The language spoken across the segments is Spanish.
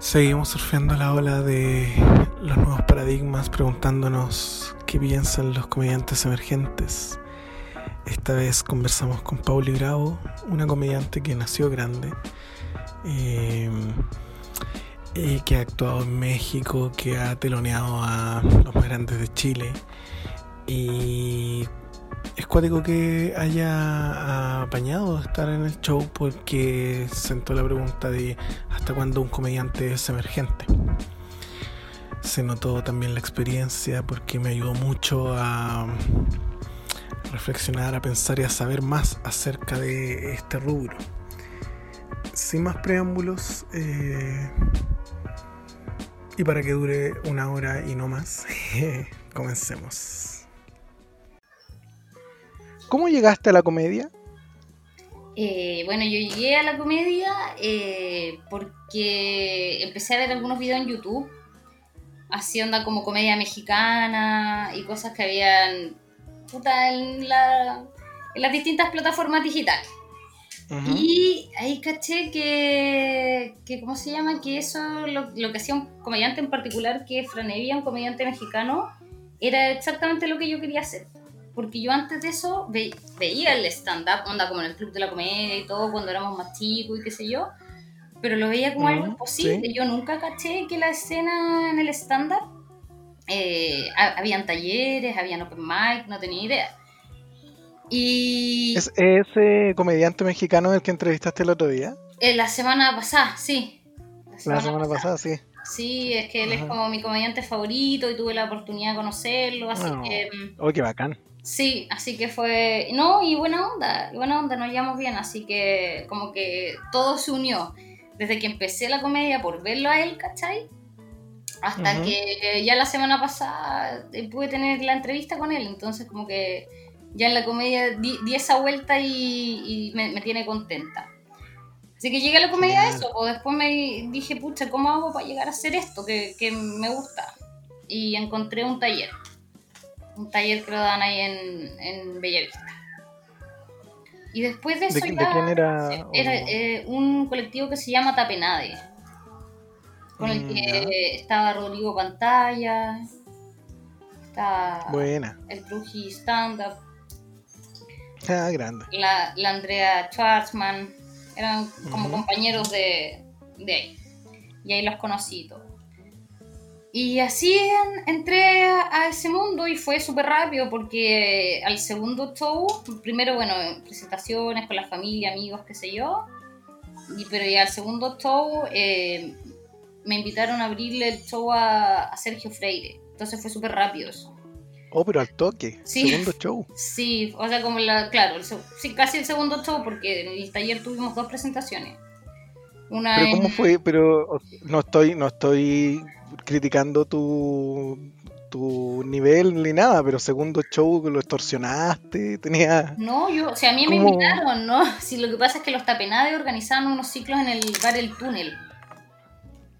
Seguimos surfeando la ola de los nuevos paradigmas, preguntándonos qué piensan los comediantes emergentes. Esta vez conversamos con Pauli Bravo, una comediante que nació grande, eh, y que ha actuado en México, que ha teloneado a los más grandes de Chile. Y es cuático que haya apañado estar en el show porque sentó la pregunta de hasta cuándo un comediante es emergente. Se notó también la experiencia porque me ayudó mucho a reflexionar, a pensar y a saber más acerca de este rubro. Sin más preámbulos, eh, y para que dure una hora y no más, comencemos. ¿Cómo llegaste a la comedia? Eh, bueno, yo llegué a la comedia eh, porque empecé a ver algunos videos en YouTube, así onda como comedia mexicana y cosas que habían puta, en, la, en las distintas plataformas digitales. Y ahí caché que, que, ¿cómo se llama? Que eso, lo, lo, que hacía un comediante en particular, que es Franevia, un comediante mexicano, era exactamente lo que yo quería hacer porque yo antes de eso veía el stand-up, onda como en el Club de la Comedia y todo, cuando éramos más chicos y qué sé yo, pero lo veía como algo imposible. Yo nunca caché que la escena en el stand-up, eh, habían talleres, habían open mic, no tenía idea. Y... ¿Es ese comediante mexicano el que entrevistaste el otro día? Eh, la semana pasada, sí. La semana, pasada, sí. Sí, es que él es como mi comediante favorito y tuve la oportunidad de conocerlo, así que... Oh, qué bacán. Sí, así que fue, no, y buena onda, buena onda, nos llevamos bien, así que como que todo se unió. Desde que empecé la comedia por verlo a él, ¿cachai? Hasta que ya la semana pasada pude tener la entrevista con él, entonces como que ya en la comedia di, esa vuelta y, me, tiene contenta. Así que llegué a la comedia a eso, o pues después me dije, pucha, ¿cómo hago para llegar a hacer esto que, que me gusta? Y encontré un taller un taller que lo dan ahí en, en Bellavista. Y después de eso ¿De, quién era? Era eh, un colectivo que se llama Tapenade, con el mm, que estaba Rodrigo Pantalla, está Buena. el Truji Stand Up, ah, grande. La, la Andrea Schwarzman, eran como compañeros de, de ahí. Y ahí los conocí todos. Y así entré a, ese mundo y fue súper rápido porque al segundo show, primero, bueno, presentaciones con la familia, amigos, qué sé yo, y, pero ya al segundo show eh, me invitaron a abrirle el show a, Sergio Freire. Entonces fue súper rápido eso. Oh, pero al toque. Sí. Segundo show. Sí, o sea, como la, claro, sí, casi el segundo show porque en el taller tuvimos dos presentaciones. Una pero cómo fue, pero no estoy, no estoy criticando tu, tu nivel ni nada, pero segundo show lo extorsionaste, tenía... No, yo, o sea, a mí me invitaron, ¿no? Si lo que pasa es que los tapenades organizaban unos ciclos en el bar El Túnel.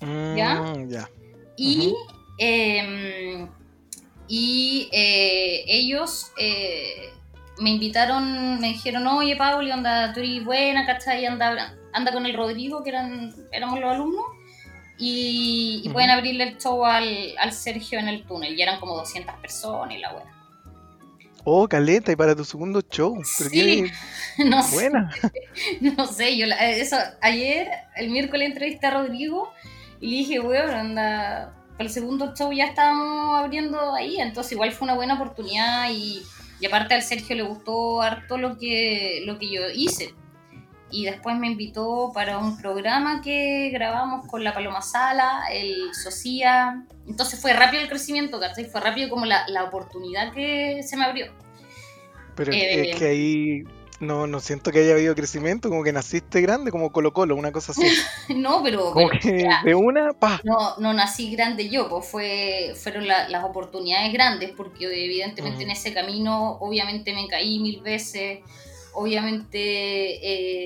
Mm, ¿Ya? Ya. Y, em, y eh, ellos eh, me invitaron, me dijeron, oye, Pauli, anda, tú eres buena, ¿cachai? Anda, anda con el Rodrigo, que eran, éramos los alumnos y, pueden abrirle el show al, Sergio en el túnel. Y eran como 200 personas y la buena. Oh, caleta, y para tu segundo show. sí, no buena. no sé, yo eso, ayer, el miércoles entrevisté a Rodrigo y le dije, weón, anda, para el segundo show ya estábamos abriendo ahí, entonces igual fue una buena oportunidad y, y aparte al Sergio le gustó harto lo que, lo que yo hice y después me invitó para un programa que grabamos con la Paloma Sala, el Socia. Entonces fue rápido el crecimiento, ¿cachai? Fue rápido como la, la oportunidad que se me abrió. Pero es eh, que ahí no, no siento que haya habido crecimiento, como que naciste grande, como Colo Colo, una cosa así. no, pero... Como que de una, pa. No, no nací grande yo, pues fue, fueron las oportunidades grandes, porque evidentemente en ese camino obviamente me caí mil veces obviamente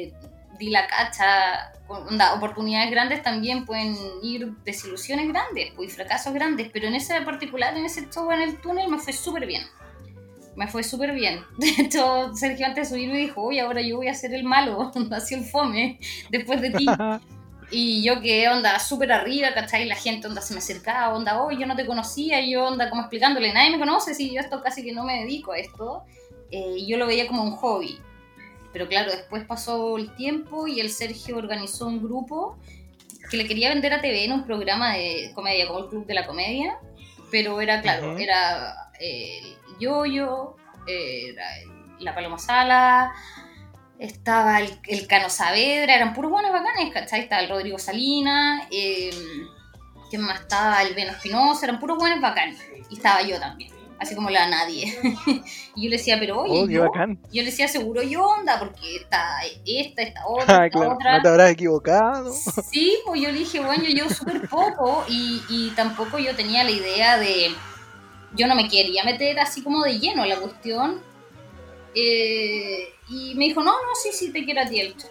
eh, di la cacha, oportunidades grandes también pueden ir desilusiones grandes pues, y fracasos grandes, pero en ese particular, en ese show en el túnel me fue súper bien. Me fue súper bien. De hecho, Sergio antes de subir me dijo, oye, ahora yo voy a ser el malo, así el fome, después de ti. Y yo que onda súper arriba, ¿cachai? La gente onda se me acercaba, onda, oh, yo no te conocía, y yo onda como explicándole, nadie me conoce, si yo esto casi que no me dedico a esto. Eh, yo lo veía como un hobby. Pero claro, después pasó el tiempo y el Sergio organizó un grupo que le quería vender a TV en un programa de comedia, como el Club de la Comedia. Pero era, claro, era eh, Yoyo, era la Paloma Sala, estaba el, el, Cano Saavedra, eran puros buenos bacanes, ¿cachai? Estaba el Rodrigo Salina, eh, ¿quién más estaba? El Beno Espinosa, eran puros buenos bacanes. Y estaba yo también, así como la nadie. y yo le decía, pero oye, oh, yo, bacán. yo le decía, seguro yo onda, porque está esta, esta otra, ah, esta claro. otra. No te habrás equivocado. Sí, pues yo le dije, bueno, yo súper poco y, y tampoco yo tenía la idea de... Yo no me quería meter así como de lleno la cuestión. Eh, y me dijo, no, no, sí, sí, te quiero a ti el show.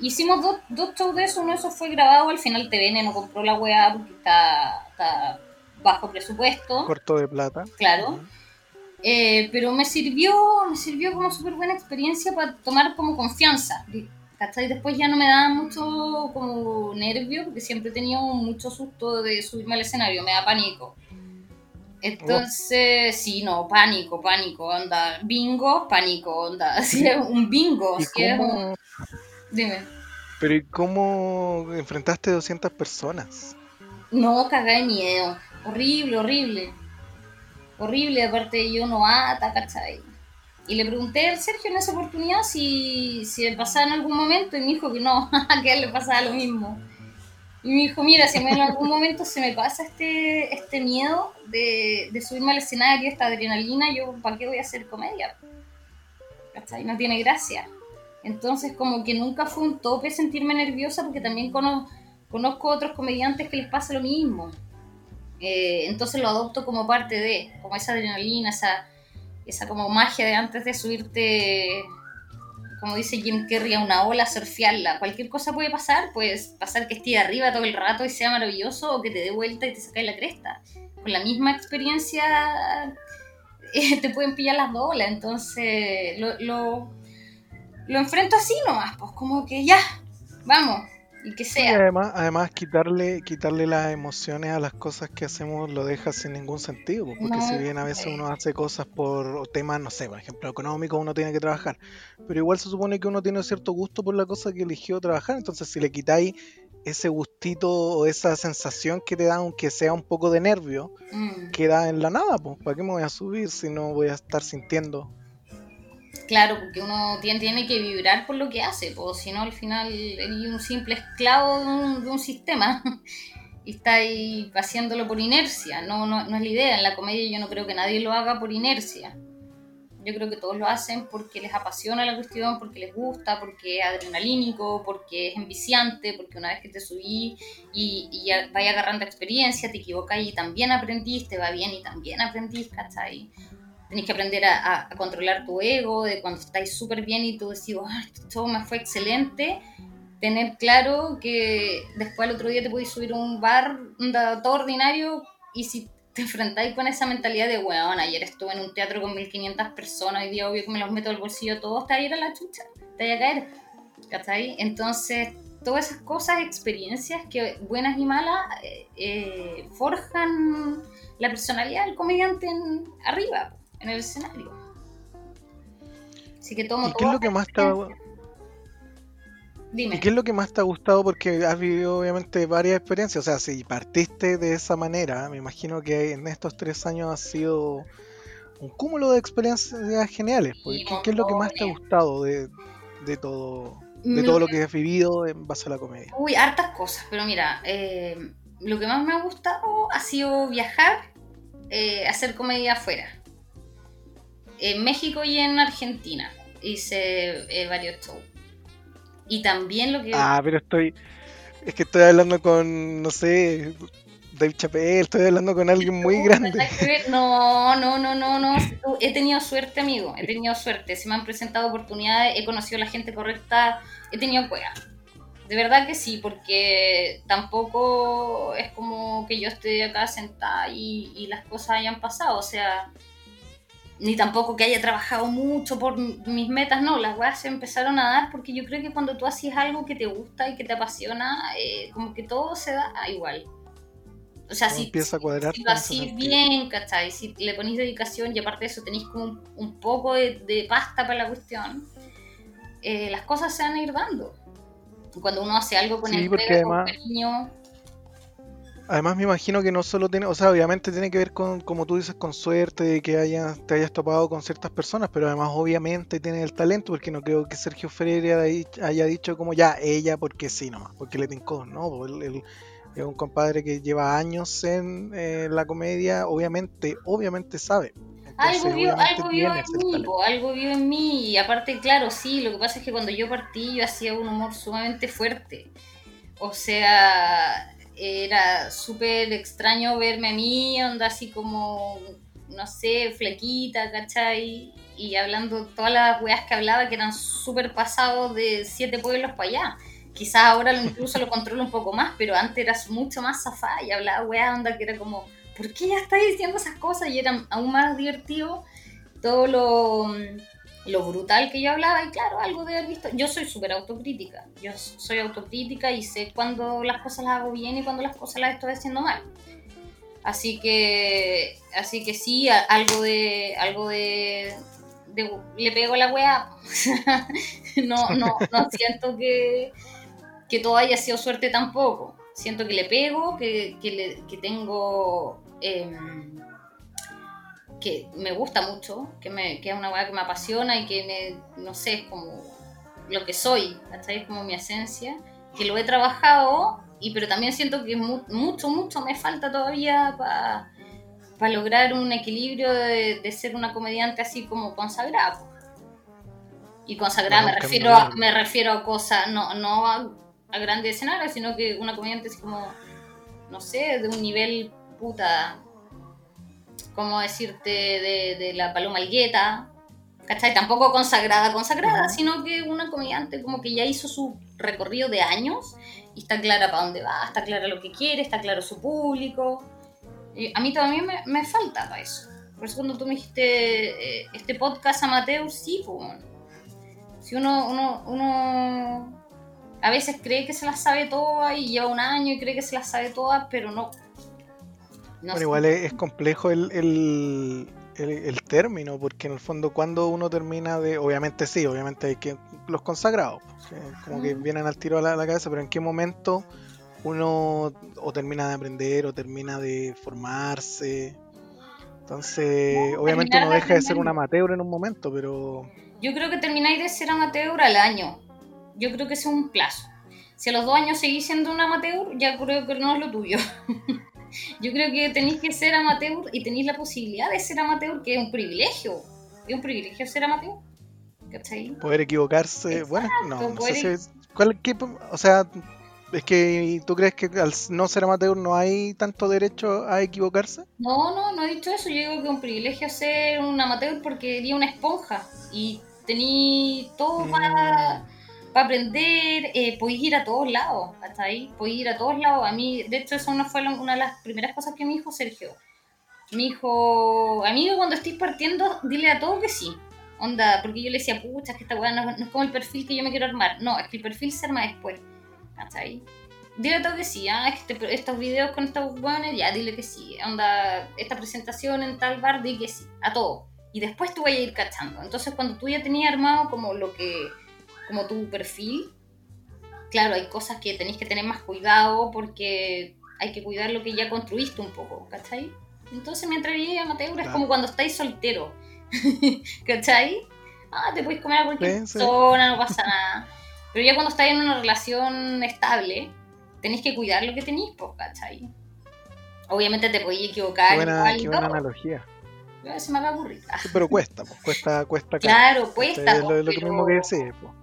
Hicimos dos, dos shows de eso, uno de esos fue grabado, al final TVN no compró la weá porque está, está bajo presupuesto. Corto de plata. Claro. Eh, pero me sirvió, me sirvió como súper buena experiencia para tomar como confianza. ¿Cachai? Después ya no me daba mucho como nervio, porque siempre he tenido mucho susto de subirme al escenario, me da pánico. Entonces, sí, no, pánico, pánico, onda. Bingo, pánico, onda. Así es un bingo. ¿Y así es cómo- un- Dime. Pero ¿y cómo enfrentaste 200 personas? No, cagá de miedo. Horrible, horrible. Horrible, aparte yo no ata, ¿cachai? Y le pregunté al Sergio en esa oportunidad si, si le pasaba en algún momento y me dijo que no, que a él le pasaba lo mismo. Y me dijo, mira, si en algún momento se me pasa este, este miedo de, de subirme al escenario, esta adrenalina, yo ¿para qué voy a hacer comedia? ¿Cachai? No tiene gracia. Entonces como que nunca fue un tope sentirme nerviosa porque también cono- conozco otros comediantes que les pasa lo mismo. Eh, entonces lo adopto como parte de, como esa adrenalina, esa, esa como magia de antes de subirte, como dice Jim Carrey, a una ola, surfearla. Cualquier cosa puede pasar, puedes pasar que esté arriba todo el rato y sea maravilloso o que te dé vuelta y te saque la cresta. Con la misma experiencia eh, te pueden pillar las dos olas, entonces lo, lo, lo enfrento así nomás, pues como que ya, vamos, y que Y sea. además, además quitarle, quitarle las emociones a las cosas que hacemos lo deja sin ningún sentido, pues, porque No, si bien a veces eh. uno hace cosas por temas, no sé, por ejemplo, económicos, uno tiene que trabajar, pero igual se supone que uno tiene cierto gusto por la cosa que eligió trabajar, entonces si le quitáis ese gustito o esa sensación que te da, aunque sea un poco de nervio, Mm. queda en la nada, pues, ¿para qué me voy a subir si no voy a estar sintiendo? Claro, porque uno tiene, tiene que vibrar por lo que hace, pues si no al final eres un simple esclavo de un, de un sistema y está ahí haciéndolo por inercia, no, no, no es la idea, en la comedia yo no creo que nadie lo haga por inercia, yo creo que todos lo hacen porque les apasiona la cuestión, porque les gusta, porque es adrenalínico, porque es enviciante, porque una vez que te subí y, y ya vaya agarrando experiencia, te equivocas y también aprendiste, va bien y también aprendís, ¿cachai? Tenés que aprender a, controlar tu ego, de cuando estáis súper bien y tú decís, "Ah, todo me fue excelente. Tener claro que después al otro día te podéis subir a un bar todo ordinario y si te enfrentáis con esa mentalidad de, weón, ayer estuve en un teatro con 1500 personas, hoy día obvio que me los meto al bolsillo todos, te ir a la chucha, te va a caer. Entonces, todas esas cosas, experiencias que buenas y malas, eh, eh, forjan la personalidad del comediante arriba, en el escenario. Así que tomo ¿Y qué es lo que más te ha, Dime. ¿Y qué es lo que más te ha gustado? Porque has vivido obviamente varias experiencias. O sea, si partiste de esa manera, me imagino que en estos tres años ha sido un cúmulo de experiencias geniales. pues. Sí, ¿Qué, qué es lo que más te ha gustado de, de todo, de Mm, todo lo que has vivido en base a la comedia? Uy, hartas cosas, pero mira, eh, lo que más me ha gustado ha sido viajar, eh, hacer comedia afuera. En México y en Argentina hice eh, varios shows. Y también lo que... Ah, pero estoy. Es que estoy hablando con, no sé, Dave Chappelle, estoy hablando con alguien muy grande. No, no, no, no, no. He tenido suerte, amigo. He tenido suerte. Se me han presentado oportunidades, he conocido a la gente correcta, he tenido cueva. De verdad que sí, porque tampoco es como que yo esté acá sentada y, y las cosas hayan pasado. O sea, ni tampoco que haya trabajado mucho por mis metas, no, las weas se empezaron a dar porque yo creo que cuando tú haces algo que te gusta y que te apasiona, eh, como que todo se da igual. O sea, si, empieza a cuadrar si lo hacís bien, ¿cachai? Si le ponéis dedicación y aparte de eso tenéis como un, poco de, pasta para la cuestión, eh, las cosas se van a ir dando. Cuando uno hace algo con el con cariño, Además me imagino que no solo tiene, o sea, obviamente tiene que ver con, como tú dices, con suerte, de que haya, te hayas topado con ciertas personas, pero además obviamente tiene el talento, porque no creo que Sergio Freire haya dicho como ya, ella porque sí nomás, porque le tincó, ¿no? Pues él, es un compadre que lleva años en eh, la comedia, obviamente, obviamente sabe. algo vio, algo vio en mí, algo vio en mí, y aparte, claro, sí, lo que pasa es que cuando yo partí yo hacía un humor sumamente fuerte. O sea, era súper extraño verme a mí, onda así como, no sé, flequita, ¿cachai? Y hablando todas las weas que hablaba que eran súper pasados de siete pueblos para allá. Quizás ahora incluso lo controlo un poco más, pero antes era mucho más zafada y hablaba weas, onda que era como, ¿por qué ya está diciendo esas cosas? Y era aún más divertido todo lo lo brutal que yo hablaba, y claro, algo de haber visto. Yo soy súper autocrítica, yo soy autocrítica y sé cuando las cosas las hago bien y cuando las cosas las estoy haciendo mal. Así que, así que sí, algo de, algo de, le pego la weá. no, no, no siento que, que todo haya sido suerte tampoco. Siento que le pego, que, que, tengo em, que me gusta mucho, que, me, que es una weá que me apasiona y que me, no sé, es como lo que soy, Es como mi esencia, que lo he trabajado, y pero también siento que mucho, mucho me falta todavía para lograr un equilibrio de, ser una comediante así como consagrada. Y consagrada me, refiero a, me refiero a cosas, no, no a, a grandes escenarios, sino que una comediante así como, no sé, de un nivel puta como decirte, de, la Paloma Algueta, ¿cachai? Tampoco consagrada, consagrada, sino que una comediante como que ya hizo su recorrido de años y está clara para dónde va, está clara lo que quiere, está claro su público. Y a mí todavía me, me falta para eso. Por eso cuando tú me dijiste eh, este podcast amateur, sí, pues, si uno, uno, uno a veces cree que se las sabe todas y lleva un año y cree que se las sabe todas, pero no, bueno, igual es, complejo el, el, término, porque en el fondo cuando uno termina de, obviamente sí, obviamente hay que los consagrados, pues, como que vienen al tiro a la, cabeza, pero en qué momento uno o termina de aprender o termina de formarse. Entonces, obviamente uno deja de ser un amateur en un momento, pero... Yo creo que termináis de ser amateur al año. Yo creo que es un plazo. Si a los dos años seguís siendo un amateur, ya creo que no es lo tuyo. Yo creo que tenéis que ser amateur y tenéis la posibilidad de ser amateur, que es un privilegio. Es un privilegio ser amateur. ¿Cachai? Poder equivocarse. bueno, no, no sé si. ¿cuál, o sea, es que tú crees que al no ser amateur no hay tanto derecho a equivocarse? No, no, no he dicho eso. Yo digo que es un privilegio ser un amateur porque sería una esponja y tení todo para para aprender, eh, podéis ir a todos lados, hasta ahí, podéis ir a todos lados. A mí, de hecho, eso no fue una de las primeras cosas que me dijo Sergio. Me dijo, amigo, cuando estés partiendo, dile a todos que sí. Onda, porque yo le decía, pucha, que esta weá no, es como el perfil que yo me quiero armar. No, es que el perfil se arma después. ¿Hasta ahí? Dile a todos que sí, ah, este, estos videos con estos weones, ya, dile que sí. Onda, esta presentación en tal bar, dile que sí, a todo. Y después tú vas a ir cachando. Entonces, cuando tú ya tenías armado como lo que como tu perfil, claro, hay cosas que tenéis que tener más cuidado porque hay que cuidar lo que ya construiste un poco, ¿cachai? Entonces mientras llegue amateur es como cuando estáis soltero, ¿cachai? Ah, te puedes comer a cualquier persona, no pasa nada. Pero ya cuando estáis en una relación estable, tenéis que cuidar lo que tenéis, pues, ¿cachai? Obviamente te podéis equivocar. Qué buena, qué buena analogía. Se me va a aburrir. pero cuesta, pues, cuesta, cuesta. Claro, cuesta. Es lo, mismo que decís, pues.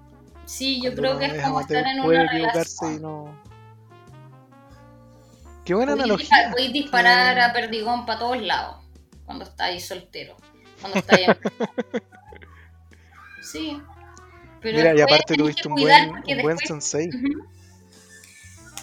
Sí, yo creo que es como estar en una relación. Y no... Qué buena analogía. Podéis disparar a perdigón para todos lados cuando estáis soltero. Cuando estáis Sí. Pero Mira, y aparte tuviste un buen, un buen sensei.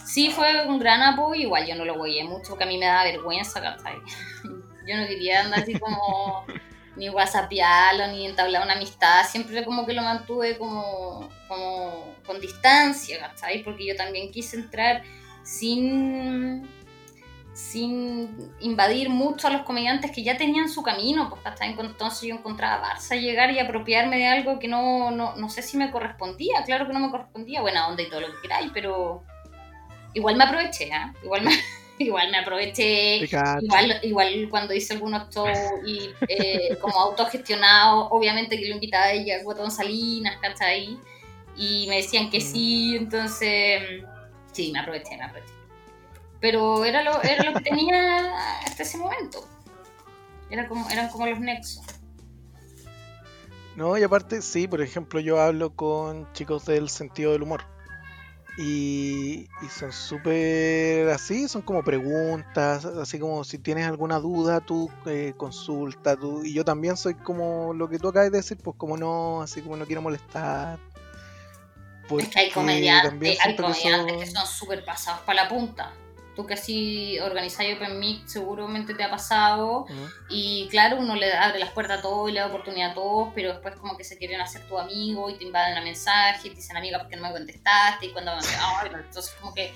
Sí, fue un gran apoyo. Igual yo no lo voy mucho porque a mí me da vergüenza, ¿cachai? Yo no quería andar así como ni whatsappearlo, ni entablar una amistad, siempre como que lo mantuve como, como con distancia, ¿cachai? Porque yo también quise entrar sin sin invadir mucho a los comediantes que ya tenían su camino, pues entonces yo encontraba a Barça llegar y apropiarme de algo que no, no, no sé si me correspondía, claro que no me correspondía, buena onda y todo lo que queráis, pero igual me aproveché, ¿eh? igual me, igual me aproveché, igual, igual cuando hice algunos shows y eh, como autogestionado, obviamente que lo invitaba a ella, Guatón Salinas, ¿cachai? Y me decían que mm. sí, entonces sí, me aproveché, me aproveché pero era lo, era lo que tenía hasta ese momento. Era como, eran como los nexos. No, y aparte, sí, por ejemplo, yo hablo con chicos del sentido del humor. Y, son súper así, son como preguntas, así como si tienes alguna duda, tú eh, consulta, tú, y yo también soy como lo que tú acabas de decir, pues como no, así como no quiero molestar. Es que hay comediantes, hay comediantes que son súper pasados para la punta. Tú que así organizáis Open Mic seguramente te ha pasado. Y claro, uno le abre las puertas a todos y le da oportunidad a todos, pero después como que se quieren hacer tu amigo y te invaden a mensaje y te dicen amiga porque no me contestaste y cuando entonces como que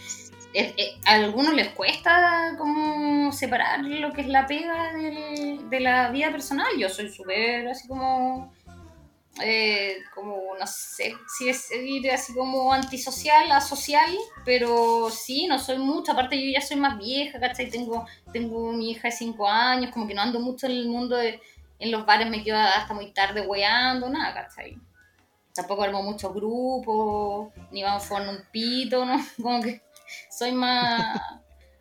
a algunos les cuesta como separar lo que es la pega de la vida personal, yo soy súper así como eh, como, no sé si es ir así como antisocial, asocial, pero sí, no soy mucho, aparte yo ya soy más vieja, ¿cachai? Tengo, tengo mi hija de 5 años, como que no ando mucho en el mundo, de, en los bares me quedo hasta muy tarde weando, nada, ¿cachai? Tampoco armo muchos grupos, ni vamos a un pito, ¿no? Como que soy más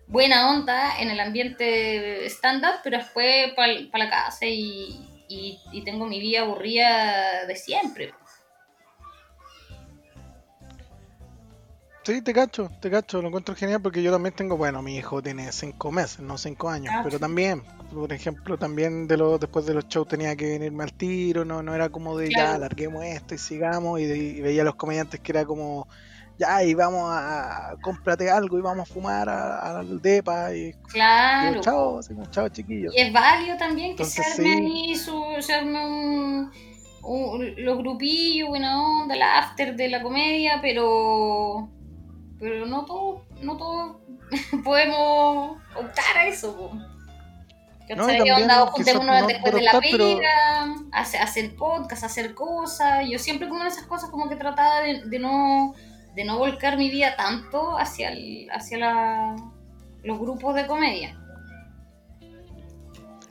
buena onda en el ambiente stand-up, pero después para la casa y, y, tengo mi vida aburrida de siempre. Sí, te cacho, te cacho, lo encuentro genial porque yo también tengo, bueno, mi hijo tiene cinco meses, no cinco años, ah, pero también, por ejemplo, también de los, después de los shows tenía que venirme al tiro, no, no era como de ya, larguemos esto y sigamos, y, veía a los comediantes que era como, ya, y vamos a, cómprate algo y vamos a fumar al depa y claro. chao, chao chiquillos y es válido también que se arme ahí su, se arme un, los grupillos buena onda el after de la comedia pero pero no todos no todos podemos optar a eso no, onda, juntémonos después de la pega, hacer, podcast, hacer cosas. Yo siempre como esas cosas como que trataba de no de no volcar mi vida tanto hacia, el, hacia la, los grupos de comedia.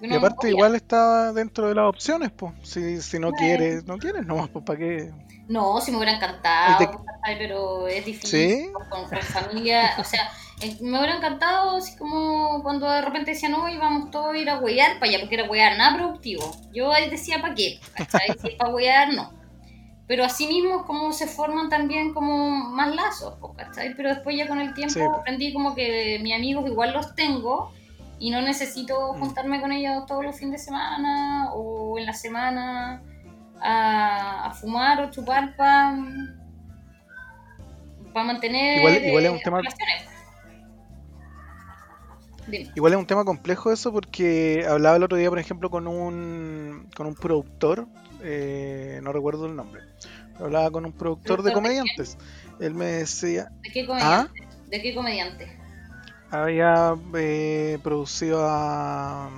y aparte igual está dentro de las opciones, pues. Si, si no quieres, no quieres nomás, pues ¿para qué? No, si me hubiera encantado, pero es difícil con, familia. o sea, eh, me hubiera encantado así como cuando de repente decían, no, íbamos todos a ir a huear para allá, porque era huear nada productivo. Yo ahí decía, ¿para qué? Si es para huear, no pero asimismo como se forman también como más lazos, ¿cachai? Pero después ya con el tiempo aprendí como que mis amigos igual los tengo y no necesito mm. juntarme con ellos todos los fines de semana o en la semana a, fumar o chupar para mantener igual, igual es un tema Igual es un tema complejo eso porque hablaba el otro día, por ejemplo, con un, con un productor, eh, no recuerdo el nombre, hablaba con un productor de comediantes. Él me decía... ¿De qué comediante? ¿Ah? ¿De qué comediante? Había eh, producido a,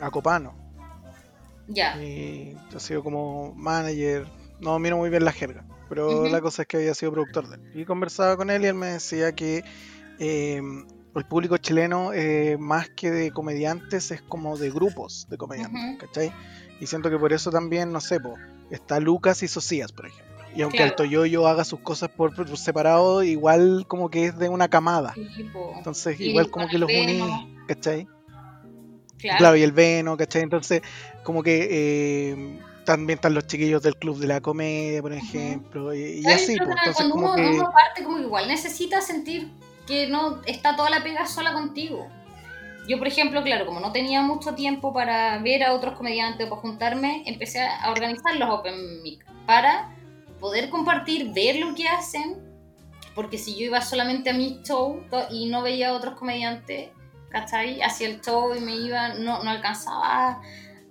a Copano. Ya. Y ha sido como manager. No miro muy bien la jerga, pero la cosa es que había sido productor de él. Y conversaba con él y él me decía que eh, el público chileno, eh, más que de comediantes, es como de grupos de comediantes, ¿cachai? Y siento que por eso también, no sé, está Lucas y Socias, por ejemplo. Y aunque el Toyoyo haga sus cosas por, separado, igual como que es de una camada. Entonces, igual como que los unís, ¿cachai? Claro. y el Veno, ¿cachai? Entonces, como que eh, también están los chiquillos del Club de la Comedia, por ejemplo, y, así. Pues, entonces, cuando como uno, que... uno parte, como igual necesita sentir que no está toda la pega sola contigo. Yo, por ejemplo, claro, como no tenía mucho tiempo para ver a otros comediantes o para juntarme, empecé a organizar los Open Mic para poder compartir, ver lo que hacen, porque si yo iba solamente a mi show y no veía a otros comediantes, ¿cachai? Hacía el show y me iba, no, no alcanzaba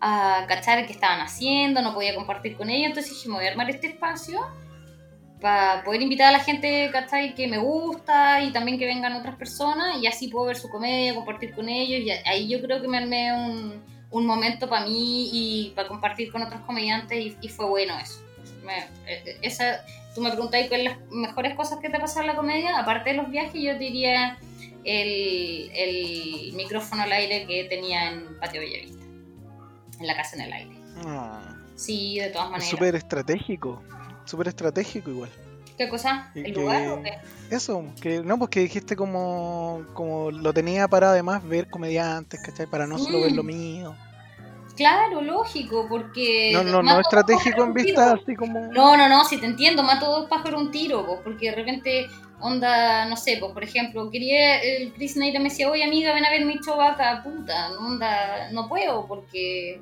a cachar qué estaban haciendo, no podía compartir con ellos, entonces dije, me voy a armar este espacio para poder invitar a la gente, ¿cachai? Que me gusta y también que vengan otras personas y así puedo ver su comedia, compartir con ellos y ahí yo creo que me armé un, un momento para mí y para compartir con otros comediantes y, fue bueno eso. Eh, esa, tú me preguntáis cuáles las mejores cosas que te pasaron en la comedia, aparte de los viajes, yo diría el, el micrófono al aire que tenía en Patio Bellavista, en la casa en el aire. Ah. sí, de todas maneras. Súper estratégico, súper estratégico igual. ¿Qué cosa? ¿El lugar o qué? Eso, que no, pues que dijiste como, como lo tenía para además ver comediantes, ¿cachai? Para no solo ver lo mm. mío. Claro, lógico, porque... No, no, no estratégico en vista, así como... No, no, no, si te entiendo, mato dos pájaros un tiro, pues, porque de repente, onda, no sé, pues, por ejemplo, quería, el Chris Neira me decía, oye amiga, ven a ver mi show acá, puta, onda, no puedo, porque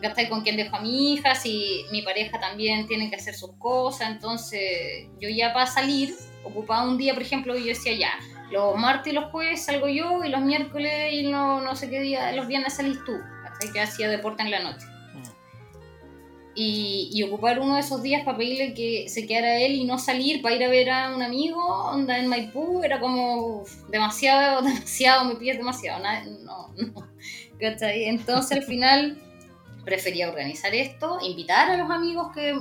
gastar con quién dejo a mi hija, si mi pareja también tiene que hacer sus cosas, entonces yo ya para salir, ocupaba un día, por ejemplo, y yo decía, ya, los martes y los jueves salgo yo, y los miércoles y no, no sé qué día, los viernes salís tú que hacía deporte en la noche. Mm. Y, ocupar uno de esos días para pedirle que se quedara él y no salir para ir a ver a un amigo, onda en Maipú, era como demasiado, demasiado, me pides demasiado, no, no, Entonces al final prefería organizar esto, invitar a los amigos que,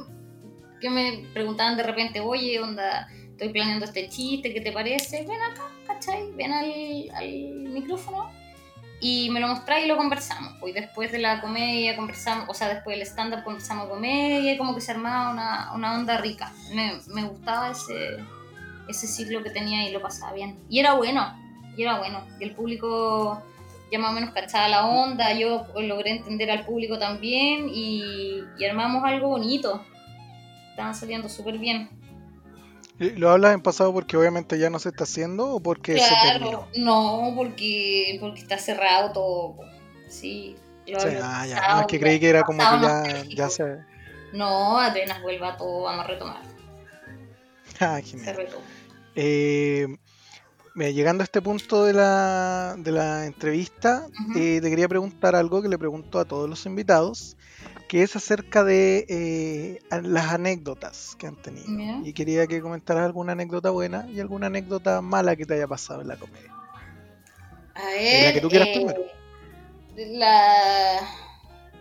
que me preguntaban de repente, oye, onda, estoy planeando este chiste, ¿qué te parece? Ven acá, ¿cachai? Ven al, al micrófono y me lo mostráis y lo conversamos. Pues después de la comedia conversamos, o sea, después del stand-up conversamos comedia y como que se armaba una, una onda rica. Me, me, gustaba ese, ese ciclo que tenía y lo pasaba bien. Y era bueno, y era bueno. Y el público ya más o menos cachaba la onda, yo logré entender al público también y, y armamos algo bonito. Estaban saliendo súper bien. ¿Lo hablas en pasado porque obviamente ya no se está haciendo o porque se terminó? No, porque, porque está cerrado todo. Sí, lo ah, ya. No, es que creí que era como que ya, ya se. No, apenas vuelva todo, vamos a retomar. Ah, genial. Eh, llegando a este punto de la, de la entrevista, eh, te quería preguntar algo que le pregunto a todos los invitados que es acerca de eh, las anécdotas que han tenido. Y quería que comentaras alguna anécdota buena y alguna anécdota mala que te haya pasado en la comedia. A ver, la que tú quieras eh, primero. La...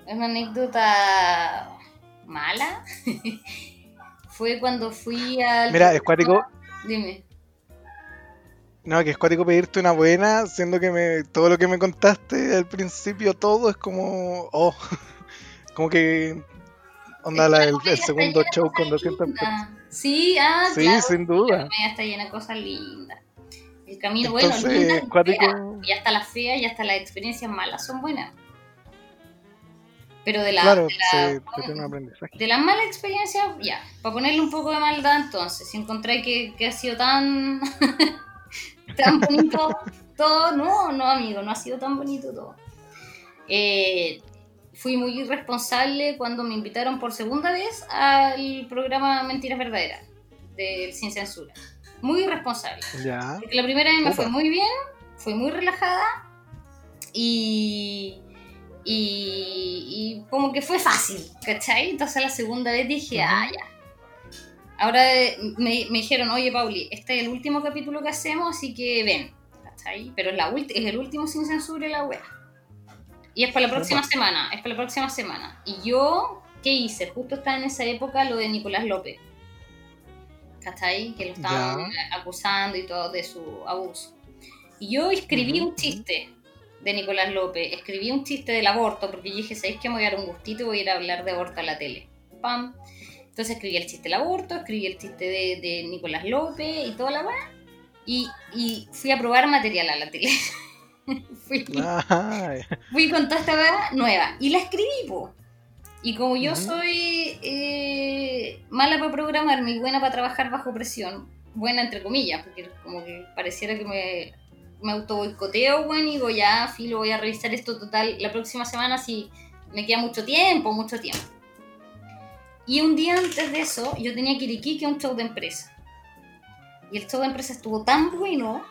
Una anécdota mala fue cuando fui al... Mira, es cuático... Dime. No, que es cuático pedirte una buena, siendo que me, todo lo que me contaste al principio, todo es como... Oh. Como que onda la, el, segundo show con 200 personas. Sí, ah, sí, sin duda. Ya está llena de cosas lindas. El camino, bueno, linda, cuático... y hasta las feas y hasta las experiencias malas son buenas. Pero de la, claro, de, la, sí, de las malas experiencias, ya, para ponerle un poco de maldad entonces, si encontré que, que ha sido tan, tan bonito todo, no, no amigo, no ha sido tan bonito todo. Eh, fui muy irresponsable cuando me invitaron por segunda vez al programa Mentiras Verdaderas del Sin Censura. Muy irresponsable. Ya. Porque la primera vez me fue muy bien, fui muy relajada y, y, como que fue fácil, ¿cachai? Entonces la segunda vez dije, ah, ya. Ahora me, me, dijeron, oye Pauli, este es el último capítulo que hacemos, así que ven, ¿cachai? Pero es, la es el último sin censura y la web. Y es para la próxima semana, es para la próxima semana. Y yo, ¿qué hice? Justo estaba en esa época lo de Nicolás López. ahí? Que lo estaban acusando y todo de su abuso. Y yo escribí un chiste de Nicolás López, escribí un chiste del aborto, porque yo dije, ¿sabéis que me voy a dar un gustito y voy a ir a hablar de aborto a la tele? ¡Pam! Entonces escribí el chiste del aborto, escribí el chiste de, Nicolás López y toda la weá. Y, y fui a probar material a la tele. fui, fui, con toda esta nueva y la escribí, Y como yo soy eh, mala para programarme y buena para trabajar bajo presión, buena entre comillas, porque como que pareciera que me, me auto boicoteo, bueno, y digo, ya, filo, voy a revisar esto total la próxima semana si me queda mucho tiempo, mucho tiempo. Y un día antes de eso, yo tenía que ir a un show de empresa. Y el show de empresa estuvo tan bueno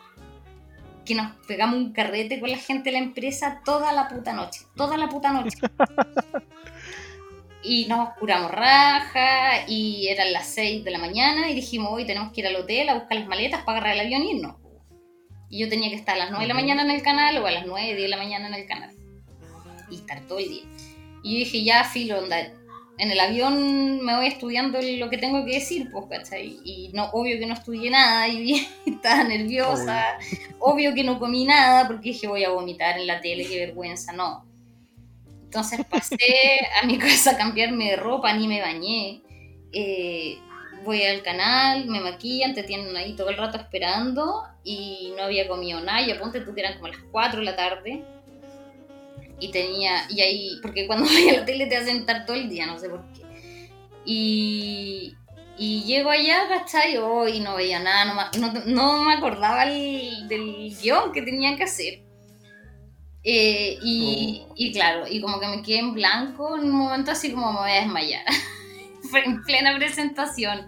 que nos pegamos un carrete con la gente de la empresa toda la puta noche, toda la puta noche. y nos curamos raja y eran las 6 de la mañana y dijimos, hoy tenemos que ir al hotel a buscar las maletas para agarrar el avión y irnos. Y yo tenía que estar a las 9 de la mañana en el canal o a las 9, 10 de la mañana en el canal. Y estar todo el día. Y yo dije, ya, filo, onda, en el avión me voy estudiando lo que tengo que decir, pues, ¿cachai? Y no, obvio que no estudié nada y estaba nerviosa. Obvio. que no comí nada porque dije, voy a vomitar en la tele, qué vergüenza, no. Entonces pasé a mi casa a cambiarme de ropa, ni me bañé. Eh, voy al canal, me maquillan, te tienen ahí todo el rato esperando y no había comido nada. Y aponte tú que eran como las 4 de la tarde. Y tenía, y ahí, porque cuando voy a la tele te hacen estar todo el día, no sé por qué. Y, y llego allá, ¿cachai? Oh, y no veía nada, no, no, me acordaba del guion que tenía que hacer. Eh, y, y, claro, y como que me quedé en blanco en un momento así como me voy a desmayar. en plena presentación.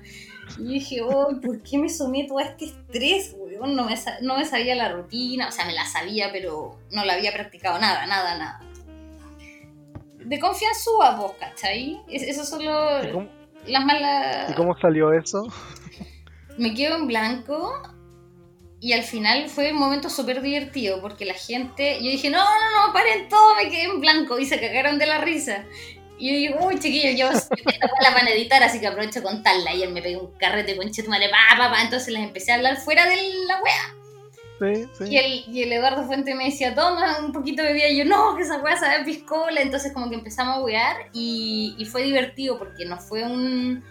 Y dije, oh, ¿por qué me someto a este estrés? No me, no me sabía la rutina, o sea, me la sabía, pero no la había practicado nada, nada, nada. De confianza vos, ¿cachai? Eso solo las malas... ¿Y cómo salió eso? Me quedo en blanco y al final fue un momento súper divertido porque la gente, yo dije, no, no, no, paren todo, me quedé en blanco y se cagaron de la risa. Y yo digo, uy, chiquillo, yo la van a editar, así que aprovecho con. Y él me pegó un carrete con chetumare, pa, pa, pa. Entonces les empecé a hablar fuera de la wea. Sí, sí. Y, el, y el Eduardo Fuente me decía, toma un poquito de bebida. Y yo, no, que esa wea sabe piscola. Entonces, como que empezamos a wear. Y, y fue divertido porque no fue un,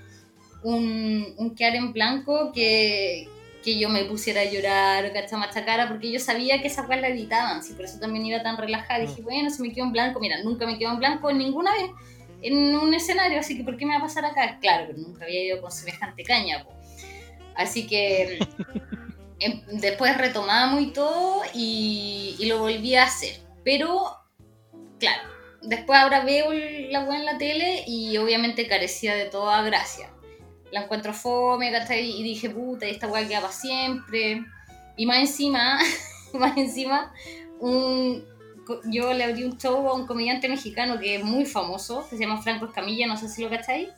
un, un quedar en blanco que, que yo me pusiera a llorar o machacara, porque yo sabía que esa weas la editaban. Sí, por eso también iba tan relajada. Dije, mm. bueno, se me quedó en blanco. Mira, nunca me quedó en blanco ninguna vez en un escenario, así que ¿por qué me va a pasar acá? Claro, pero nunca había ido con semejante caña. Así que em, después retomamos y todo y, lo volví a hacer. Pero, claro, después ahora veo la web en la tele y obviamente carecía de toda gracia. La encuentro fome, Y dije, puta, esta weá queda para siempre. Y más encima, más encima, un, yo le abrí un show a un comediante mexicano que es muy famoso, que se llama Franco Escamilla, no sé si lo cacháis.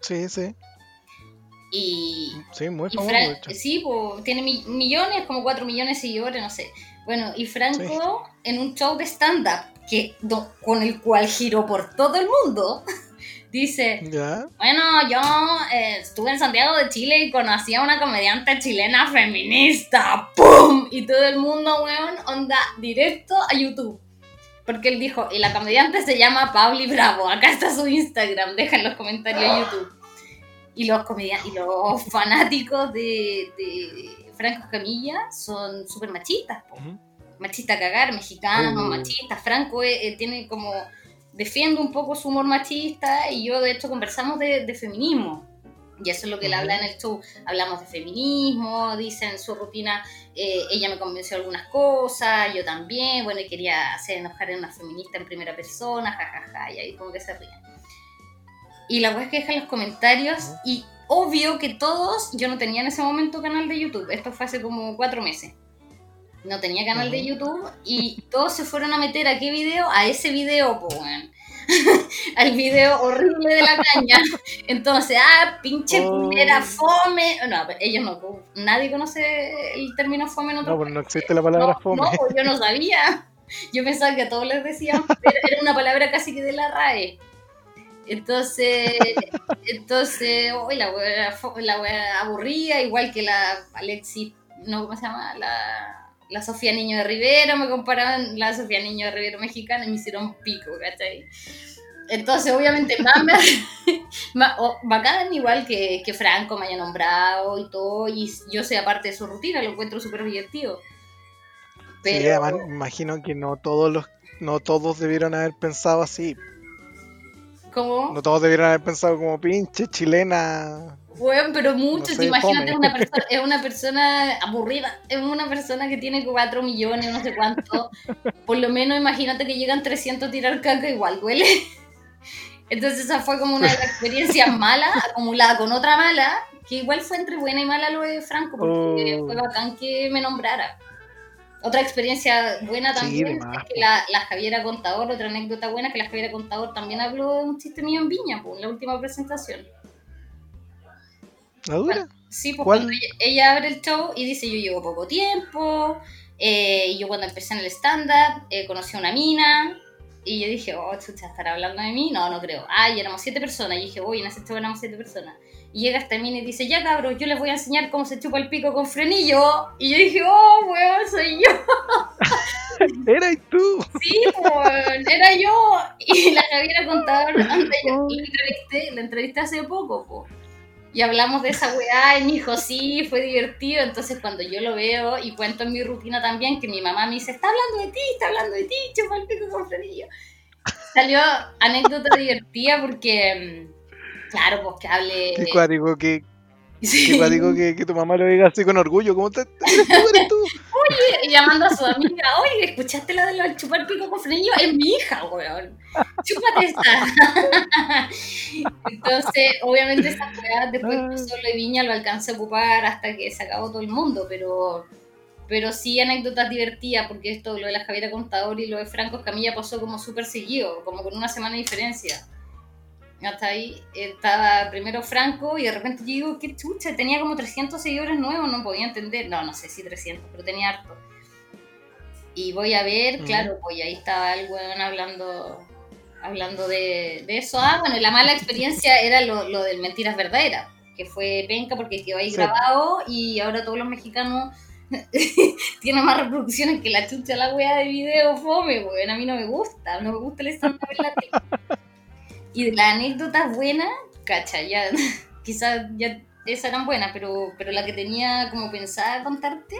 Sí, sí. Y, sí, muy famoso. sí, pues, tiene millones, como 4 millones de seguidores, no sé. Bueno, y Franco en un show de stand-up que, con el cual giró por todo el mundo, dice, bueno, yo eh, estuve en Santiago de Chile y conocí a una comediante chilena feminista, ¡pum! Y todo el mundo, weón, onda directo a YouTube. Porque él dijo, y la comediante se llama Pauli Bravo, acá está su Instagram, deja en los comentarios de YouTube. Y los, y los fanáticos de, de Franco Camilla son súper machistas, machista cagar, mexicano, uh. machista. Franco eh, eh, tiene como defiende un poco su humor machista y yo de hecho conversamos de, feminismo. Y eso es lo que él habla en el show. Hablamos de feminismo, dice en su rutina, eh, ella me convenció algunas cosas, yo también, bueno, y quería hacer enojar a una feminista en primera persona, jajaja, y ahí como que se ríen. Y la web es que dejan los comentarios y obvio que todos, yo no tenía en ese momento canal de YouTube, esto fue hace como cuatro meses no tenía canal de YouTube y todos se fueron a meter a qué video, a ese video, pues, al video horrible de la caña. Entonces, ah, pinche oh. fome. No, ellos no, nadie conoce el término fome en otro No, pero no existe la palabra fome. No, yo no sabía. Yo pensaba que a todos les decían, pero era una palabra casi que de la RAE. Entonces, entonces, hoy la wea, la wea aburría, igual que la Alexi, no, ¿cómo se llama? La la Sofía Niño de Rivera, me comparaban la Sofía Niño de Rivera mexicana y me hicieron pico, ¿cachai? Entonces, obviamente, más, me, más bacán igual que, que, Franco me haya nombrado y todo, y yo sea parte de su rutina, lo encuentro súper divertido. Pero... Sí, me imagino que no todos los no todos debieron haber pensado así. ¿Cómo? No todos debieron haber pensado como pinche chilena bueno, pero muchos, imagínate, una persona, es una persona aburrida, es una persona que tiene 4 millones, no sé cuánto. Por lo menos imagínate que llegan 300 a tirar caca, igual huele. Entonces esa fue como una de las experiencias malas, acumulada con otra mala, que igual fue entre buena y mala lo de Franco, porque oh. fue bacán que me nombrara. Otra experiencia buena también es que la, la, Javiera Contador, otra anécdota buena, que la Javiera Contador también habló de un chiste mío en Viña, pues, en la última presentación. ¿La dura? Sí, pues cuando ella, abre el show y dice, yo llevo poco tiempo, eh, y yo cuando empecé en el stand-up eh, conocí a una mina, y yo dije, oh, chucha, ¿estará hablando de mí? No, no creo. Ay, éramos siete personas, y dije, uy, en ese show éramos siete personas. Y llega esta mina y dice, ya cabros, yo les voy a enseñar cómo se chupa el pico con frenillo. Y yo dije, oh, weón, soy yo. Eras tú. Sí, weón, era yo. Y la Javiera contador, yo la entrevisté, la entrevisté hace poco, po. Y hablamos de esa weá, y mi hijo, sí, fue divertido. Entonces, cuando yo lo veo y cuento en mi rutina también, que mi mamá me dice, está hablando de ti, está hablando de ti, chupa el pico con frenillo. Salió anécdota divertida porque mm, Claro, pues que hable. Qué cuático que. Qué cuático que, que, tu mamá lo diga así con orgullo. ¿Cómo te, eres tú, eres tú? Oye, llamando a su amiga, oye, ¿escuchaste la del chupar pico con frenillo? Es mi hija, weón. Chúpate esta. Entonces, obviamente, esa weá después ah. solo de Viña lo alcancé a ocupar hasta que se acabó todo el mundo, pero pero sí anécdotas divertidas, porque esto, lo de la Javiera Contador y lo de Franco Escamilla pasó como súper seguido, como con una semana de diferencia hasta ahí estaba primero Franco y de repente yo digo, qué chucha, tenía como 300 seguidores nuevos, no podía entender, no, no sé si 300, pero tenía harto. Y voy a ver, claro, pues ahí estaba el weón hablando, hablando de, eso. Ah, bueno, la mala experiencia era lo, lo del Mentiras Verdaderas, que fue penca porque quedó ahí grabado y ahora todos los mexicanos tienen más reproducciones que la chucha la wea de video fome, weón, a mí no me gusta, no me gusta el stand en y las anécdotas buenas, cacha, ya, quizás ya esas eran buenas, pero, pero la que tenía como pensada contarte,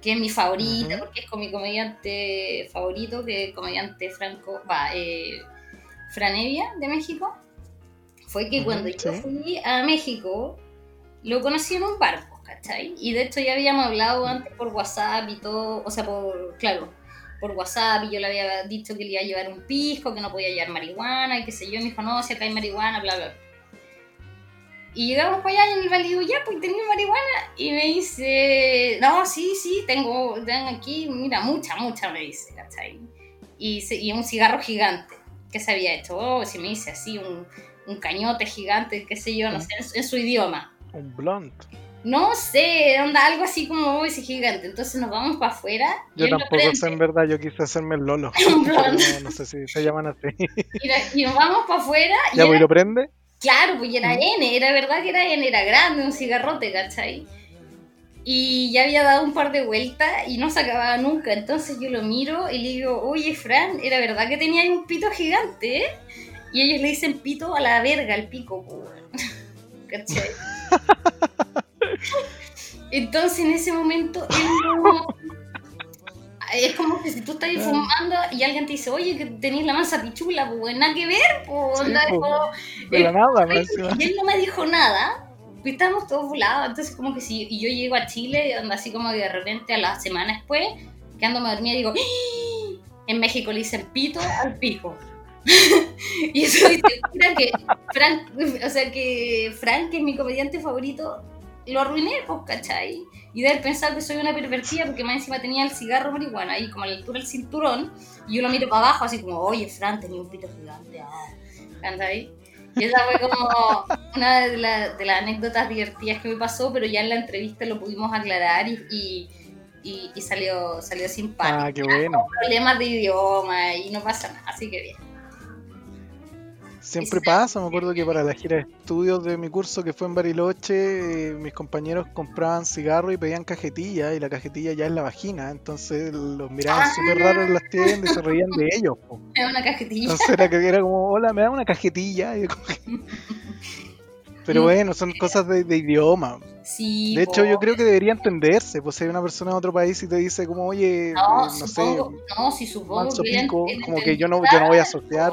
que es mi favorita, porque es con mi comediante favorito, que es el comediante Franco, va, eh, Franevia de México, fue que cuando yo fui a México, lo conocí en un barco, ¿cachai? Y de hecho ya habíamos hablado antes por WhatsApp y todo, o sea, por, claro, por WhatsApp y yo le había dicho que le iba a llevar un pisco, que no podía llevar marihuana y qué sé yo. Y me dijo, no, si acá hay marihuana, bla, bla. Y llegamos para allá y en el valle digo, ya, pues tenía marihuana. Y me dice, no, sí, sí, tengo, tengo aquí, mira, mucha, mucha, me dice, ¿cachai? Y, y un cigarro gigante que se había hecho. Oh, si me dice así, un, un cañote gigante, qué sé yo, no sé, en, su idioma. Un blunt. No sé, onda algo así como ese gigante. Entonces nos vamos para afuera. Yo tampoco sé en verdad, yo quise hacerme el lolo. no, sé si se llaman así. Y, nos vamos para afuera. ¿Ya, pues, lo prende? Claro, pues era mm. N, era verdad que era N, era grande, un cigarrote, ¿cachai? Y ya había dado un par de vueltas y no se acababa nunca. Entonces yo lo miro y le digo, oye, Fran, era verdad que tenía un pito gigante, ¿eh? Y ellos le dicen pito a la verga, al pico, pues. ¿cachai? Entonces en ese momento es como que si tú estás fumando y alguien te dice, oye, que tenés la masa pichula, pues nada que ver, pues, y él no me dijo nada, pues estábamos todos volados, entonces como que si y yo llego a Chile, así como que de repente a la semana después, quedándome dormida, digo, ¡Ah!". en México le dicen pito al pico. y eso dice que Frank, o sea que Frank, que es mi comediante favorito, lo arruiné, pues, ¿cachai? Y de haber pensado que soy una pervertida porque más encima tenía el cigarro marihuana ahí como a la altura del cinturón y yo lo miro para abajo así como, oye, Fran, tenía un pito gigante, ah, ahí. Y esa fue como una de, de, las anécdotas divertidas que me pasó, pero ya en la entrevista lo pudimos aclarar y, y, y, salió, salió simpático. Ah, qué bueno. Problemas de idioma y no pasa nada, así que bien. Siempre pasa, me acuerdo que para la gira de estudios de mi curso que fue en Bariloche, eh, mis compañeros compraban cigarros y pedían cajetilla, y la cajetilla ya es la vagina, entonces los miraban ah. súper raros en las tiendas y se reían de ellos. Era una cajetilla. Entonces era, que era como, hola, me da una cajetilla. Pero bueno, son cosas de, idioma. Sí, de hecho, yo creo que debería entenderse. Pues si hay una persona en otro país y te dice como, oye, no, eh, sé, no, si supongo como que yo no, yo no voy a asociar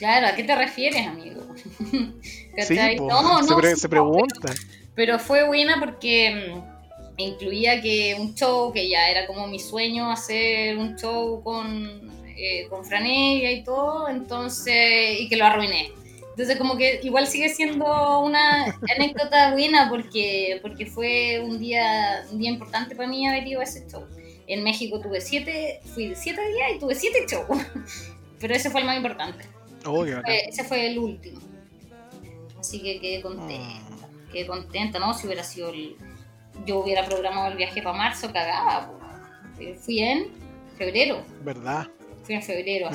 Claro, ¿a qué te refieres, amigo? sí, no, se, se pregunta. Pero, fue buena porque mm, incluía que un show, que ya era como mi sueño hacer un show con, eh, con Franella y todo, entonces, y que lo arruiné. Entonces como que igual sigue siendo una anécdota buena porque, porque fue un día, un día importante para mí haber ido a ese show. En México tuve siete, fui siete días y tuve siete shows. Pero ese fue el más importante. Oh, ese fue el último. Así que quedé contenta. Ah. Quedé contenta, ¿no? Si hubiera sido el... Yo hubiera programado el viaje para marzo, cagaba. Fui en febrero. ¿Verdad? Fui en febrero.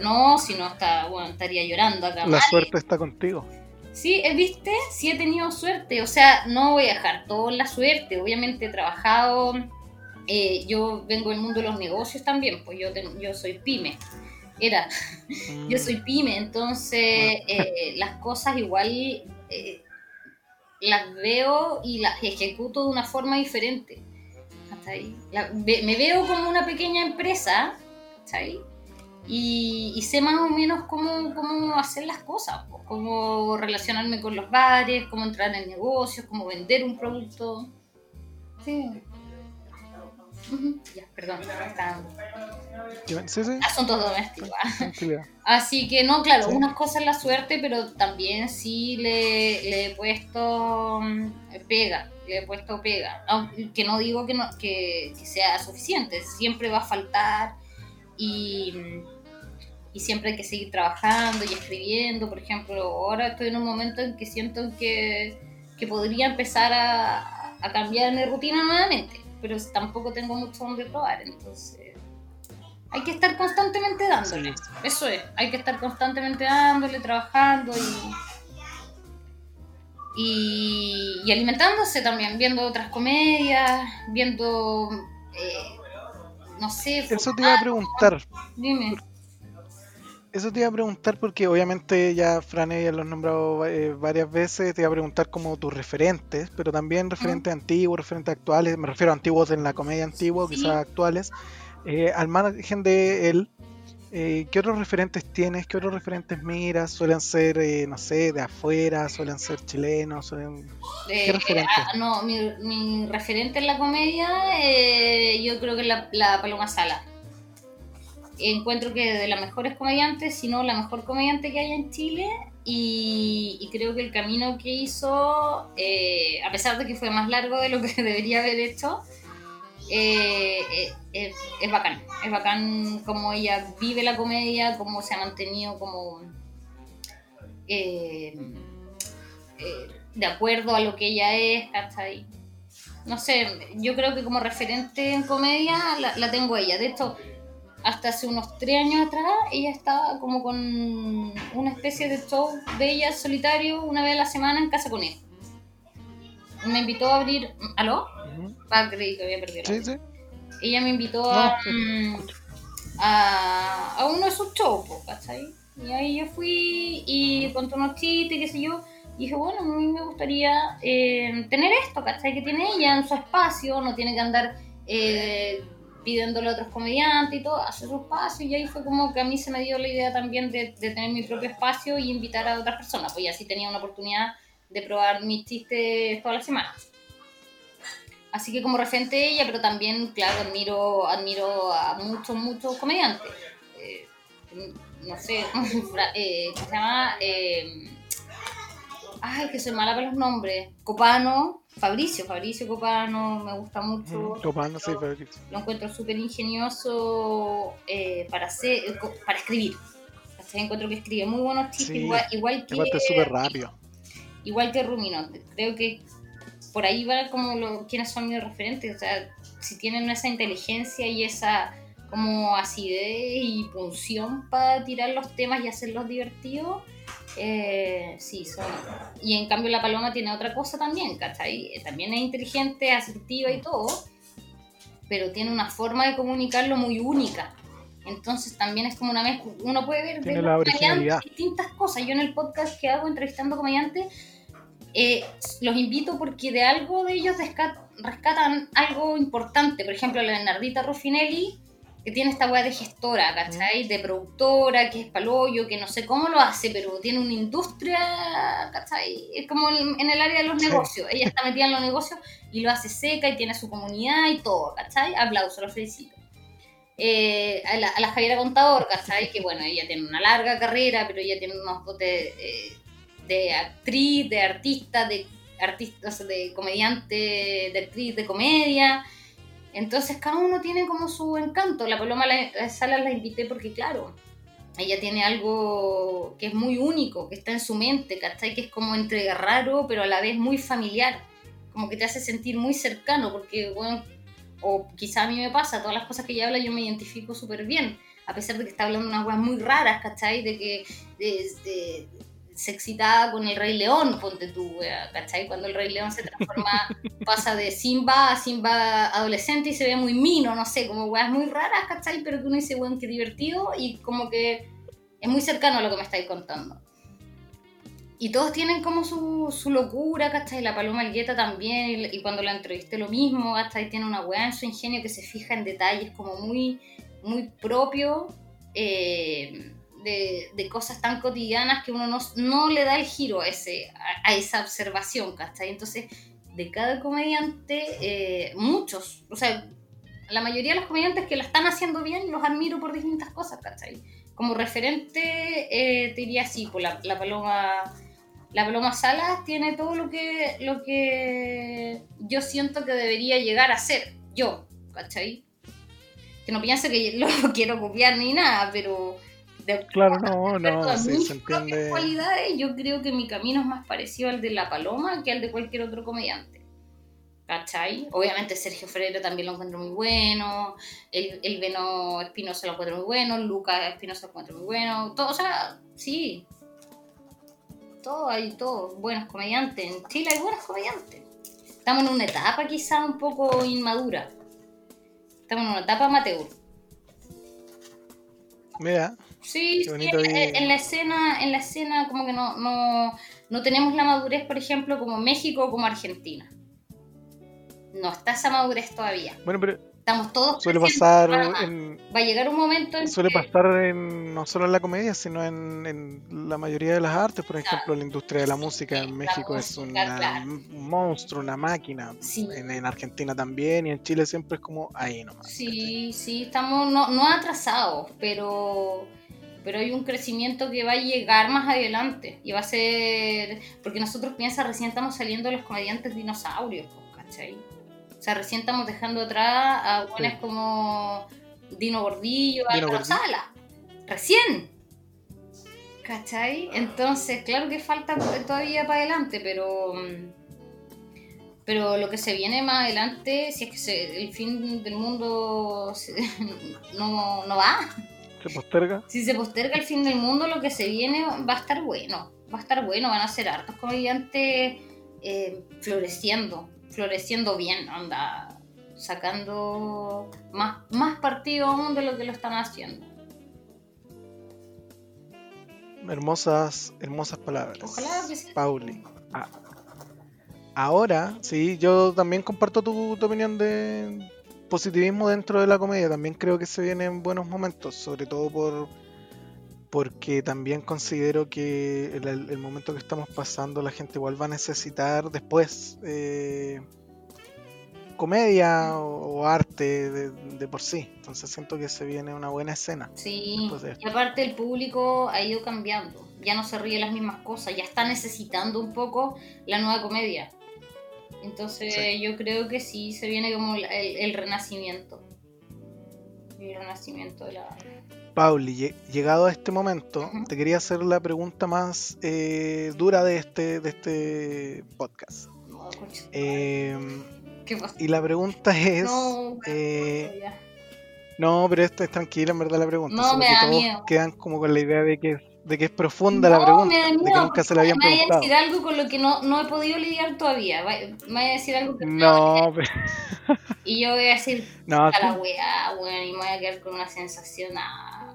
no, si no, está, bueno, estaría llorando acá. La suerte está contigo. Sí, eh, viste, sí he tenido suerte. O sea, no voy a dejar toda la suerte. Obviamente he trabajado. Eh, yo vengo del mundo de los negocios también, pues yo, yo soy pyme. Era, yo soy pyme, entonces eh, las cosas igual las veo y las ejecuto de una forma diferente. Hasta ahí. me veo como una pequeña empresa, ¿sabes? Y, sé más o menos cómo, cómo hacer las cosas, cómo relacionarme con los bares, cómo entrar en negocios, cómo vender un producto. Sí. Ya, perdón, asuntos domésticos. Así que no, claro, unas cosas la suerte, pero también sí le, he puesto mm, pega, le he puesto pega. Aunque no digo que, no, que, que sea suficiente, siempre va a faltar y mm, y siempre hay que seguir trabajando y escribiendo. Por ejemplo, ahora estoy en un momento en que siento que, que podría empezar a, a, cambiar mi rutina nuevamente, pero tampoco tengo mucho donde probar, entonces hay que estar constantemente dándole. Eso es, hay que estar constantemente dándole, trabajando y, y, alimentándose también, viendo otras comedias, viendo... Eh, no sé. Eso te iba a preguntar. Dime eso te iba a preguntar porque obviamente ya Fran ya lo has nombrado eh, varias veces, te iba a preguntar como tus referentes, pero también referentes antiguos, referentes actuales, me refiero a antiguos en la comedia antigua, quizás actuales, eh, al margen de él, eh, ¿qué otros referentes tienes? ¿Qué otros referentes miras? ¿Suelen ser, no sé, de afuera? ¿Suelen ser chilenos? ¿Qué referentes? No, mi, referente en la comedia yo creo que es la, la Paloma Sala encuentro que de las mejores comediantes, si no la mejor comediante que hay en Chile, y, creo que el camino que hizo, eh, a pesar de que fue más largo de lo que debería haber hecho, eh, eh, es, bacán. Es bacán cómo ella vive la comedia, cómo se ha mantenido como de acuerdo a lo que ella es, ahí No sé, yo creo que como referente en comedia la, la tengo ella. De hecho, hasta hace unos tres años atrás, ella estaba como con una especie de show de ella solitario una vez a la semana en Casa con él. Me invitó a abrir. ¿Aló? Ah, creí que había perdido. Sí, sí. Ella me invitó mm, a, a, uno de sus shows, ¿cachai? Y ahí yo fui y contó unos chistes, qué sé yo. Y dije, bueno, a mí me gustaría eh, tener esto, ¿cachai? Que tiene ella en su espacio, no tiene que andar. Eh, pidiéndole a otros comediantes y todo, hacer su espacio y ahí fue como que a mí se me dio la idea también de, tener mi propio espacio y invitar a otras personas, pues así tenía una oportunidad de probar mis chistes todas las semanas. Así que como referente ella, pero también, claro, admiro, admiro a muchos, muchos comediantes. Eh, no sé, eh, ¿cómo se llama? Eh, ay, que soy mala para los nombres. Copano, Fabricio, Fabricio Copano, me gusta mucho. Copano, sí, Fabricio. Lo encuentro súper ingenioso eh, para, hacer, para escribir. Encuentro que escribe muy buenos chistes, igual, igual, que. súper rápido. Igual que Rumino. Creo que por ahí va como lo, quiénes son mis referentes. O sea, si tienen esa inteligencia y esa como acidez y punción para tirar los temas y hacerlos divertidos eh, sí, son. Y en cambio la paloma tiene otra cosa también, ¿cachai? Eh, también es inteligente, asertiva y todo, pero tiene una forma de comunicarlo muy única. Entonces también es como una mezcla. Uno puede ver de distintas cosas. Yo en el podcast que hago entrevistando comediantes, eh, los invito porque de algo de ellos rescatan algo importante. Por ejemplo, la Leonardita Ruffinelli que tiene esta weá de gestora, ¿cachai? De productora, que es paloyo, que no sé cómo lo hace, pero tiene una industria, ¿cachai? Es como en el área de los negocios. Ella está metida en los negocios y lo hace seca y tiene su comunidad y todo, ¿cachai? Aplauso, lo felicito. Eh, a, la, Javiera Contador, ¿cachai? Que bueno, ella tiene una larga carrera, pero ella tiene unos dotes eh, de actriz, de artista, de artista, de comediante, de actriz, de comedia. Entonces cada uno tiene como su encanto. La Paloma la, Sala la invité porque, claro, ella tiene algo que es muy único, que está en su mente, ¿cachai? Que es como entre raro, pero a la vez muy familiar. Como que te hace sentir muy cercano, porque, bueno, o quizá a mí me pasa, todas las cosas que ella habla yo me identifico súper bien, a pesar de que está hablando unas cosas muy raras, ¿cachai? De que de, se excitaba con el Rey León, ponte tú, ¿cachai? Cuando el Rey León se transforma, pasa de Simba a Simba adolescente y se ve muy mino, no sé, como weas muy raras, ¿cachai? Pero que uno dice, weón, qué divertido y como que es muy cercano a lo que me estáis contando. Y todos tienen como su, su locura, ¿cachai? La Paloma Algueta también, y, cuando la entrevisté lo mismo, ¿cachai? Tiene una weá en su ingenio que se fija en detalles como muy, muy propio. Eh, de, cosas tan cotidianas que uno no, le da el giro a, ese, a, esa observación, ¿cachai? Entonces, de cada comediante, eh, muchos, o sea, la mayoría de los comediantes que la están haciendo bien, los admiro por distintas cosas, ¿cachai? Como referente, eh, te diría así, pues la, la, Paloma... La Paloma Salas tiene todo lo que, lo que yo siento que debería llegar a ser, yo, ¿cachai? Que no piense que lo quiero copiar ni nada, pero claro, no, no, sí, se entiende. cualidades, yo creo que mi camino es más parecido al de La Paloma que al de cualquier otro comediante. ¿Cachai? Obviamente Sergio Freire también lo encuentro muy bueno, el, el Veno Espinosa lo encuentro muy bueno, Lucas Espinosa lo encuentro muy bueno, todo, o sea, sí. Todo, hay todo, buenos comediantes. En Chile hay buenos comediantes. Estamos en una etapa quizá un poco inmadura. Estamos en una etapa amateur. Mira, Sí, sí en, la escena, en la escena como que no, no, no tenemos la madurez, por ejemplo, como México o como Argentina. No está esa madurez todavía. Bueno, pero estamos todos suele pasar en, va a llegar un momento en suele pasar en, no solo en la comedia sino en, en, la mayoría de las artes. Por ejemplo la industria de la música en México es un monstruo una máquina. En, Argentina también y en Chile siempre es como ahí nomás sí sí estamos no, no atrasados pero pero hay un crecimiento que va a llegar más adelante y va a ser, porque nosotros piensa, recién estamos saliendo los comediantes dinosaurios, ¿cachai? O sea, recién estamos dejando atrás a buenas como Dino Gordillo, Dino Sala, recién. ¿Cachai? Entonces, claro que falta todavía para adelante, pero pero lo que se viene más adelante, si es que el fin del mundo no, no va, ¿Se posterga? Si se posterga el fin del mundo, lo que se viene va a estar bueno. Va a estar bueno, van a ser hartos comediantes eh, floreciendo, floreciendo bien, anda, sacando más, más partido aún de lo que lo están haciendo. Hermosas, hermosas palabras. Ojalá que sí. Pauli. Ah. Ahora, sí, yo también comparto tu opinión de, positivismo dentro de la comedia. También creo que se vienen buenos momentos, sobre todo por porque también considero que el, el momento que estamos pasando la gente igual va a necesitar después eh, comedia o, arte de, por sí. Entonces siento que se viene una buena escena. Sí, y aparte el público ha ido cambiando. Ya no se ríe las mismas cosas, ya está necesitando un poco la nueva comedia. Entonces yo creo que sí, se viene como el, renacimiento. El renacimiento de la... Pauli, llegado a este momento, te quería hacer la pregunta más eh, dura de este, de este podcast. Em, ¿Qué pasa? Y la pregunta es... No, eh, no pero esta es tranquila en verdad la pregunta. No, me da miedo. Quedan como con la idea de que de que es profunda la pregunta, de que nunca se la habían preguntado. Me voy a decir algo con lo que no, no he podido lidiar todavía. Me voy a decir algo que no. Y yo voy a decir no, a la weá, weón, y me voy a quedar con una sensación a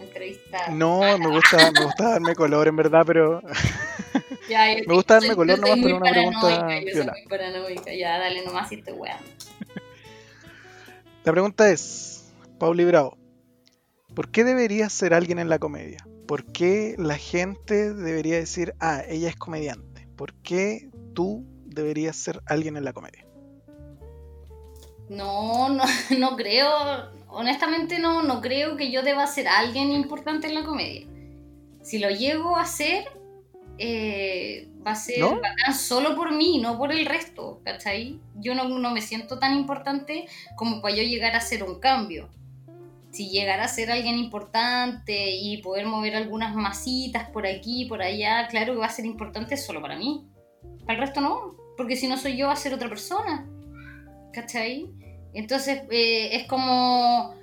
entrevista. No, me gusta, me gusta darme color en verdad, pero. Ya, me gusta darme color nomás, pero una pregunta. Yo soy muy paranoica, ya, dale nomás si estoy weando. La pregunta es, Pauli Bravo, ¿por qué debería ser alguien en la comedia? ¿Por qué la gente debería decir, ah, ella es comediante? ¿Por qué tú deberías ser alguien en la comedia? No, no, no creo, honestamente no, no creo que yo deba ser alguien importante en la comedia. Si lo llego a ser, eh, Va a ser ¿No? bacán solo por mí, no por el resto, ¿cachai? Yo no, no me siento tan importante como para yo llegar a hacer un cambio. Si llegara a ser alguien importante y poder mover algunas masitas por aquí, por allá, claro que va a ser importante solo para mí. Para el resto no, porque si no soy yo va a ser otra persona. ¿Cachai? Entonces eh, es como,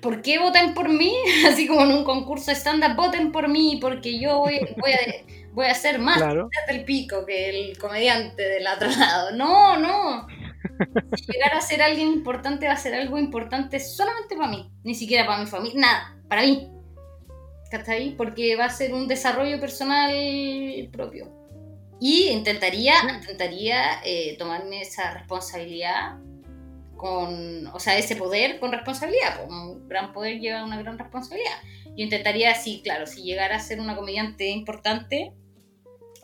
¿por qué votan por mí? Así como en un concurso estándar, voten por mí porque yo voy, voy a, voy a ser más Claro. del pico que el comediante del otro lado. No, no. Si llegar a ser alguien importante va a ser algo importante solamente para mí, ni siquiera para mi familia, nada, para mí. ¿Cachai? Porque va a ser un desarrollo personal propio. Y intentaría, intentaría eh, tomarme esa responsabilidad con, o sea, ese poder con responsabilidad. pues, Un gran poder lleva una gran responsabilidad. Yo intentaría, sí, claro, si llegara a ser una comediante importante,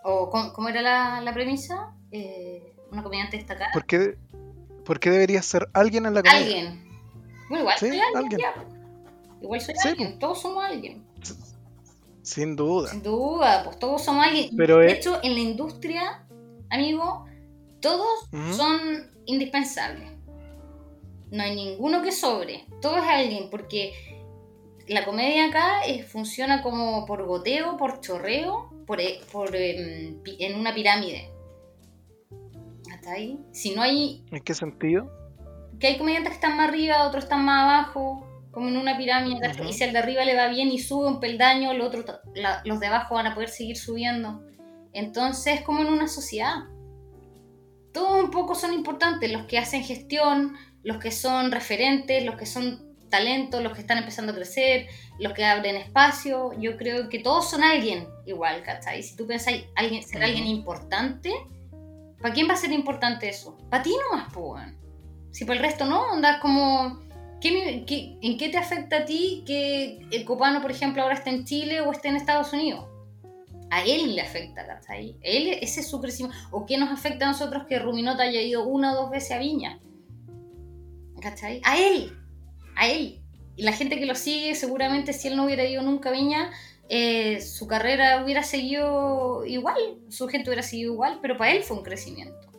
o ¿cómo, cómo era la, la premisa? Eh, una comediante destacada. ¿Por qué, por qué debería ser alguien en la comedia? Alguien. Bueno, igual Sí, soy alguien. alguien. ya, pues. Igual soy Sí, alguien. Todos somos alguien. Sin duda. Sin duda, pues todos somos alguien. Pero de es- hecho, en la industria, amigo, todos son indispensables. No hay ninguno que sobre. Todo es alguien, porque la comedia acá es- funciona como por goteo, por chorreo, por, e- por, em, en una pirámide. Si no hay ¿En qué sentido? que hay comediantes que están más arriba, otros están más abajo, como en una pirámide. ¿cachai? Ujú. Y si al de arriba le va bien y sube un peldaño, el otro, ta- la- los de abajo van a poder seguir subiendo. Entonces, como en una sociedad. Todos un poco son importantes, los que hacen gestión, los que son referentes, los que son talentos, los que están empezando a crecer, los que abren espacio. Yo creo que todos son alguien igual, ¿cachai? Si tú pensáis alguien, ser Ujú. alguien importante, ¿para quién va a ser importante eso? Para ti nomás, po, weón. Si para el resto no, andas como... ¿qué qué- ¿En qué te afecta a ti que el copano, por ejemplo, ahora esté en Chile o esté en Estados Unidos? A él le afecta, ¿cachai? Él, ese es su crecimiento. ¿O qué nos afecta a nosotros que Ruminota haya ido una o dos veces a Viña? ¿Cachai? A él, a él. Y la gente que lo sigue, seguramente si él no hubiera ido nunca a Viña, eh, su carrera hubiera seguido igual, su gente hubiera seguido igual, pero para él fue un crecimiento.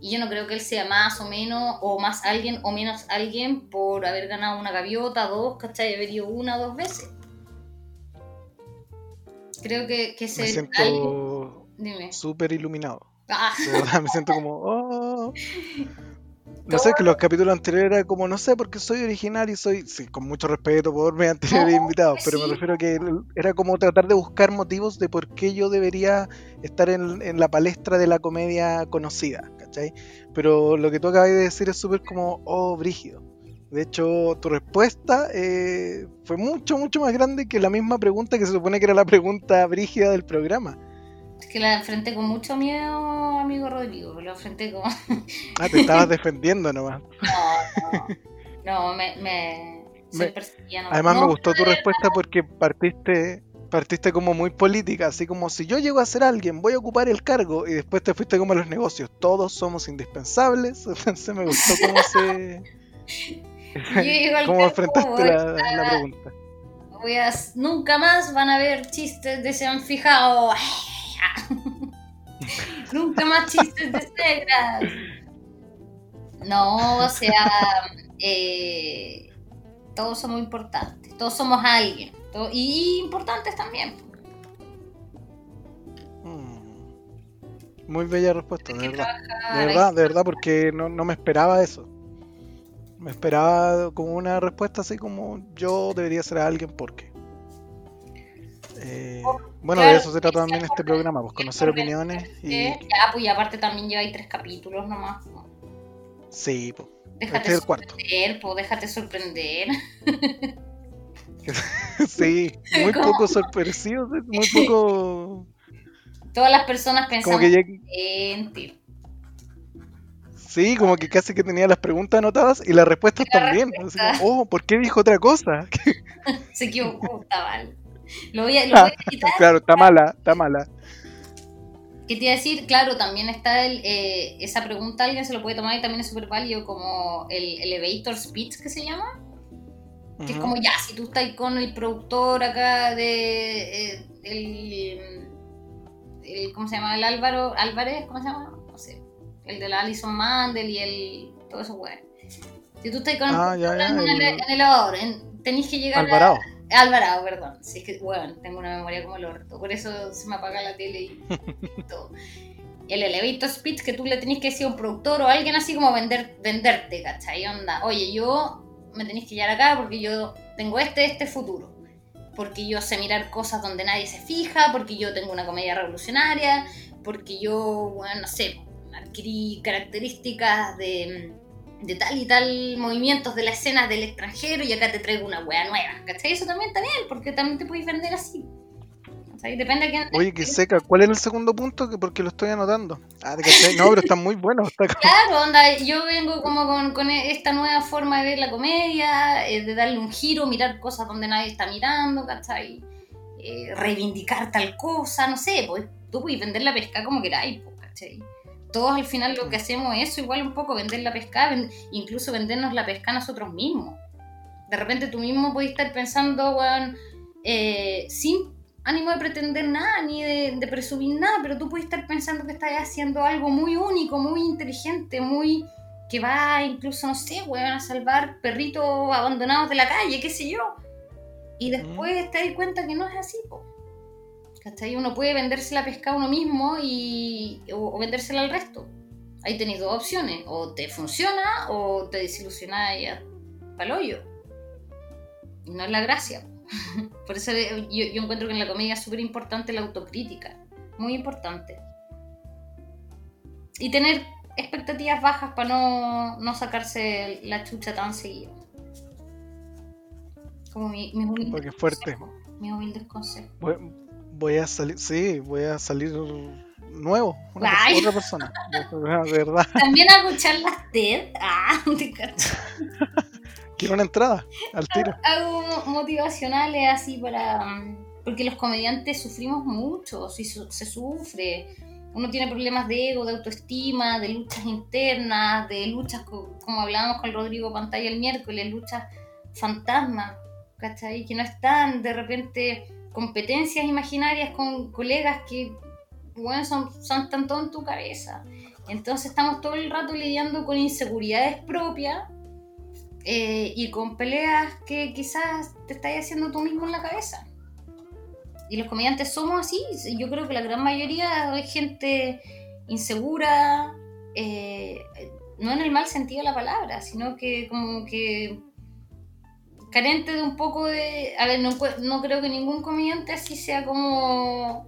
Y yo no creo que él sea más o menos, o más alguien o menos alguien por haber ganado una gaviota, dos, ¿cachai? Haber ido una o dos veces. Creo que, que Me ser siento algo. Dime. súper iluminado. Ah, me siento como. oh. No sé, que los capítulos anteriores era como, no sé, porque soy original y soy, sí, con mucho respeto por mis anteriores No, invitados, pero sí. me refiero a que era como tratar de buscar motivos de por qué yo debería estar en, en la palestra de la comedia conocida, ¿cachai? Pero lo que tú acabas de decir es súper como, oh, brígido. De hecho, tu respuesta eh, fue mucho, mucho más grande que la misma pregunta que se supone que era la pregunta brígida del programa. Es que la enfrenté con mucho miedo, amigo Rodrigo. Lo enfrenté con. Ah, te estabas defendiendo nomás. No, no. No, me. me... Me-. Además No, me gustó tu respuesta porque partiste partiste como muy política, así como si yo llego a ser alguien, voy a ocupar el cargo y después te fuiste como a los negocios, todos somos indispensables, entonces me gustó cómo se cómo enfrentaste la, a- la pregunta. Voy a- nunca más van a ver chistes de se han fijado. nunca más chistes de negras. No, o sea, eh, todos somos importantes, todos somos alguien. y importantes también. Mm. Muy bella respuesta, de verdad. De verdad, de verdad, porque no, no me esperaba eso. Me esperaba como una respuesta así como yo debería ser alguien porque. Eh, bueno, de claro, eso se trata también este programa, pues conocer opiniones y Ya, pues y aparte también lleva ahí tres capítulos nomás. sí, pues. Déjate Este es el cuarto. sorprender, po, déjate sorprender. Sí, muy ¿Cómo? poco sorpresivo, muy poco. Todas las personas pensamos que ya- en ti. sí, como que casi que tenía las preguntas anotadas y las respuestas La también. Así como, oh, ¿por qué dijo otra cosa? Se equivocó, mal. Lo voy a, lo voy a quitar. claro, está mala, está mala. ¿Qué te iba a decir? Claro, también está el, eh, esa pregunta, alguien se lo puede tomar y también es súper válido como el elevator speech que se llama. Que es como ya, si tú estás con el productor acá de eh, el, el, ¿cómo se llama? El Álvaro, Álvarez, ¿cómo se llama? No sé, el de la Alison Mandel y el, todo eso, weón. Si tú estás con Ah, ya, ya, en, el, el- en el elevador, en- tenés que llegar Alvarado. a... Alvarado, perdón. Sí, es que, bueno, tengo una memoria como el orto. Por eso se me apaga la tele y, y todo. El elevator speech que tú le tenés que decir a un productor o a alguien así como vender, venderte, ¿cachai? Onda, oye, yo me tenéis que llevar acá porque yo tengo este, este futuro. Porque yo sé mirar cosas donde nadie se fija, porque yo tengo una comedia revolucionaria, porque yo, bueno, no sé, adquirí características de, de tal y tal movimientos de la escena del extranjero y acá te traigo una wea nueva, ¿cachai? Eso también está bien, porque también te puedes vender así. ¿cachai? Depende de quién... Oye, que seca. ¿Cuál era el segundo punto? Que porque lo estoy anotando. Ah, ¿te cachai? No, pero está muy bueno. Está como- Claro, onda, yo vengo como con, con esta nueva forma de ver la comedia, eh, de darle un giro, mirar cosas donde nadie está mirando, ¿cachai? Eh, reivindicar tal cosa, no sé, pues tú puedes vender la pesca como queráis, pues, ¿cachai? Todos al final lo que hacemos es eso, igual un poco vender la pesca, incluso vendernos la pesca a nosotros mismos. De repente tú mismo puedes estar pensando, eh, sin ánimo de pretender nada, ni de, de presumir nada, pero tú puedes estar pensando que estás haciendo algo muy único, muy inteligente, muy que va incluso, no sé, weón, a salvar perritos abandonados de la calle, qué sé yo. Y después te das cuenta que no es así, po. ¿Cachai? Uno puede venderse la pesca a uno mismo y, o, o vendérsela al resto. Ahí tenéis dos opciones, o te funciona o te desilusionas y a pa'l hoyo. Y no es la gracia. Por eso yo, yo encuentro que en la comedia es súper importante la autocrítica. Muy importante. Y tener expectativas bajas para no, no sacarse la chucha tan seguido. Como mi, mis humildes Porque es fuerte. consejos, Mis humildes consejos. Voy, voy a salir, sí, voy a salir nuevo. Una Ay. persona, otra persona. De verdad. También hago charlas TED. Ah, te. Quiero una entrada al tiro. Hago motivacionales así para. Porque los comediantes sufrimos mucho, su- se sufre. Uno tiene problemas de ego, de autoestima, de luchas internas, de luchas, co- como hablábamos con Rodrigo Pantalla el miércoles, luchas fantasmas, ¿cachai? Que no están, de repente, competencias imaginarias con colegas que, bueno, son, son tan todo en tu cabeza. Entonces estamos todo el rato lidiando con inseguridades propias eh, y con peleas que quizás te estás haciendo tú mismo en la cabeza. Y los comediantes somos así. Yo creo que la gran mayoría es gente insegura, eh, no en el mal sentido de la palabra, sino que como que carente de un poco de... A ver, no, no creo que ningún comediante así sea como...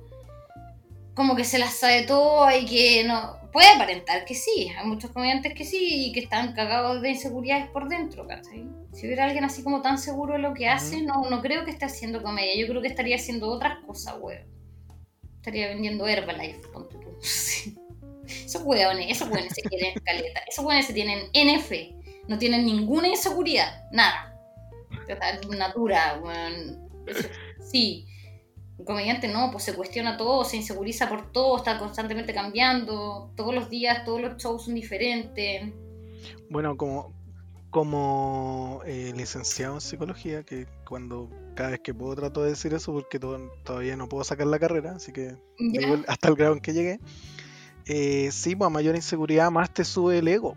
Como que se las sabe todo y que no... Puede aparentar que sí, hay muchos comediantes que sí y que están cagados de inseguridades por dentro, ¿cachai? Si hubiera alguien así como tan seguro de lo que hace, no, no creo que esté haciendo comedia, yo creo que estaría haciendo otras cosas, weón. Estaría vendiendo Herbalife, ponte tú. Sí. Esos weones, esos weones se quieren caleta, esos weones se tienen NF, no tienen ninguna inseguridad, nada. Natura. Eso- Sí. Un comediante no, pues se cuestiona todo, se inseguriza por todo, está constantemente cambiando, todos los días, todos los shows son diferentes. Bueno, como, como eh, licenciado en psicología, que cuando cada vez que puedo trato de decir eso porque to- todavía no puedo sacar la carrera, así que hasta el grado en que llegué. Eh, sí, pues a mayor inseguridad más te sube el ego,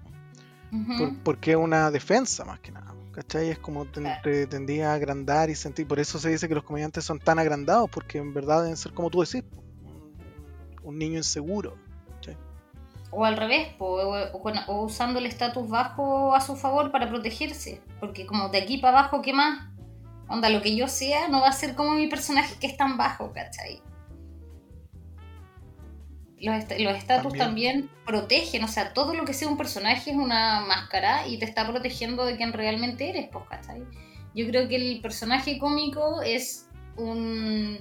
Por- porque es una defensa más que nada. ¿Cachai? Es como te, Claro. te tendía a agrandar y sentir. Por eso se dice que los comediantes son tan agrandados, porque en verdad deben ser como tú decís, un, un niño inseguro. O al revés, po, o, o con- o usando el estatus bajo a su favor para protegerse. Porque como de aquí para abajo, ¿qué más? Onda, lo que yo sea no va a ser como mi personaje que es tan bajo, ¿cachai? Los, est- los estatus También. también. protegen, o sea, todo lo que sea un personaje es una máscara y te está protegiendo de quien realmente eres, pues, ¿cachai? Yo creo que el personaje cómico es un,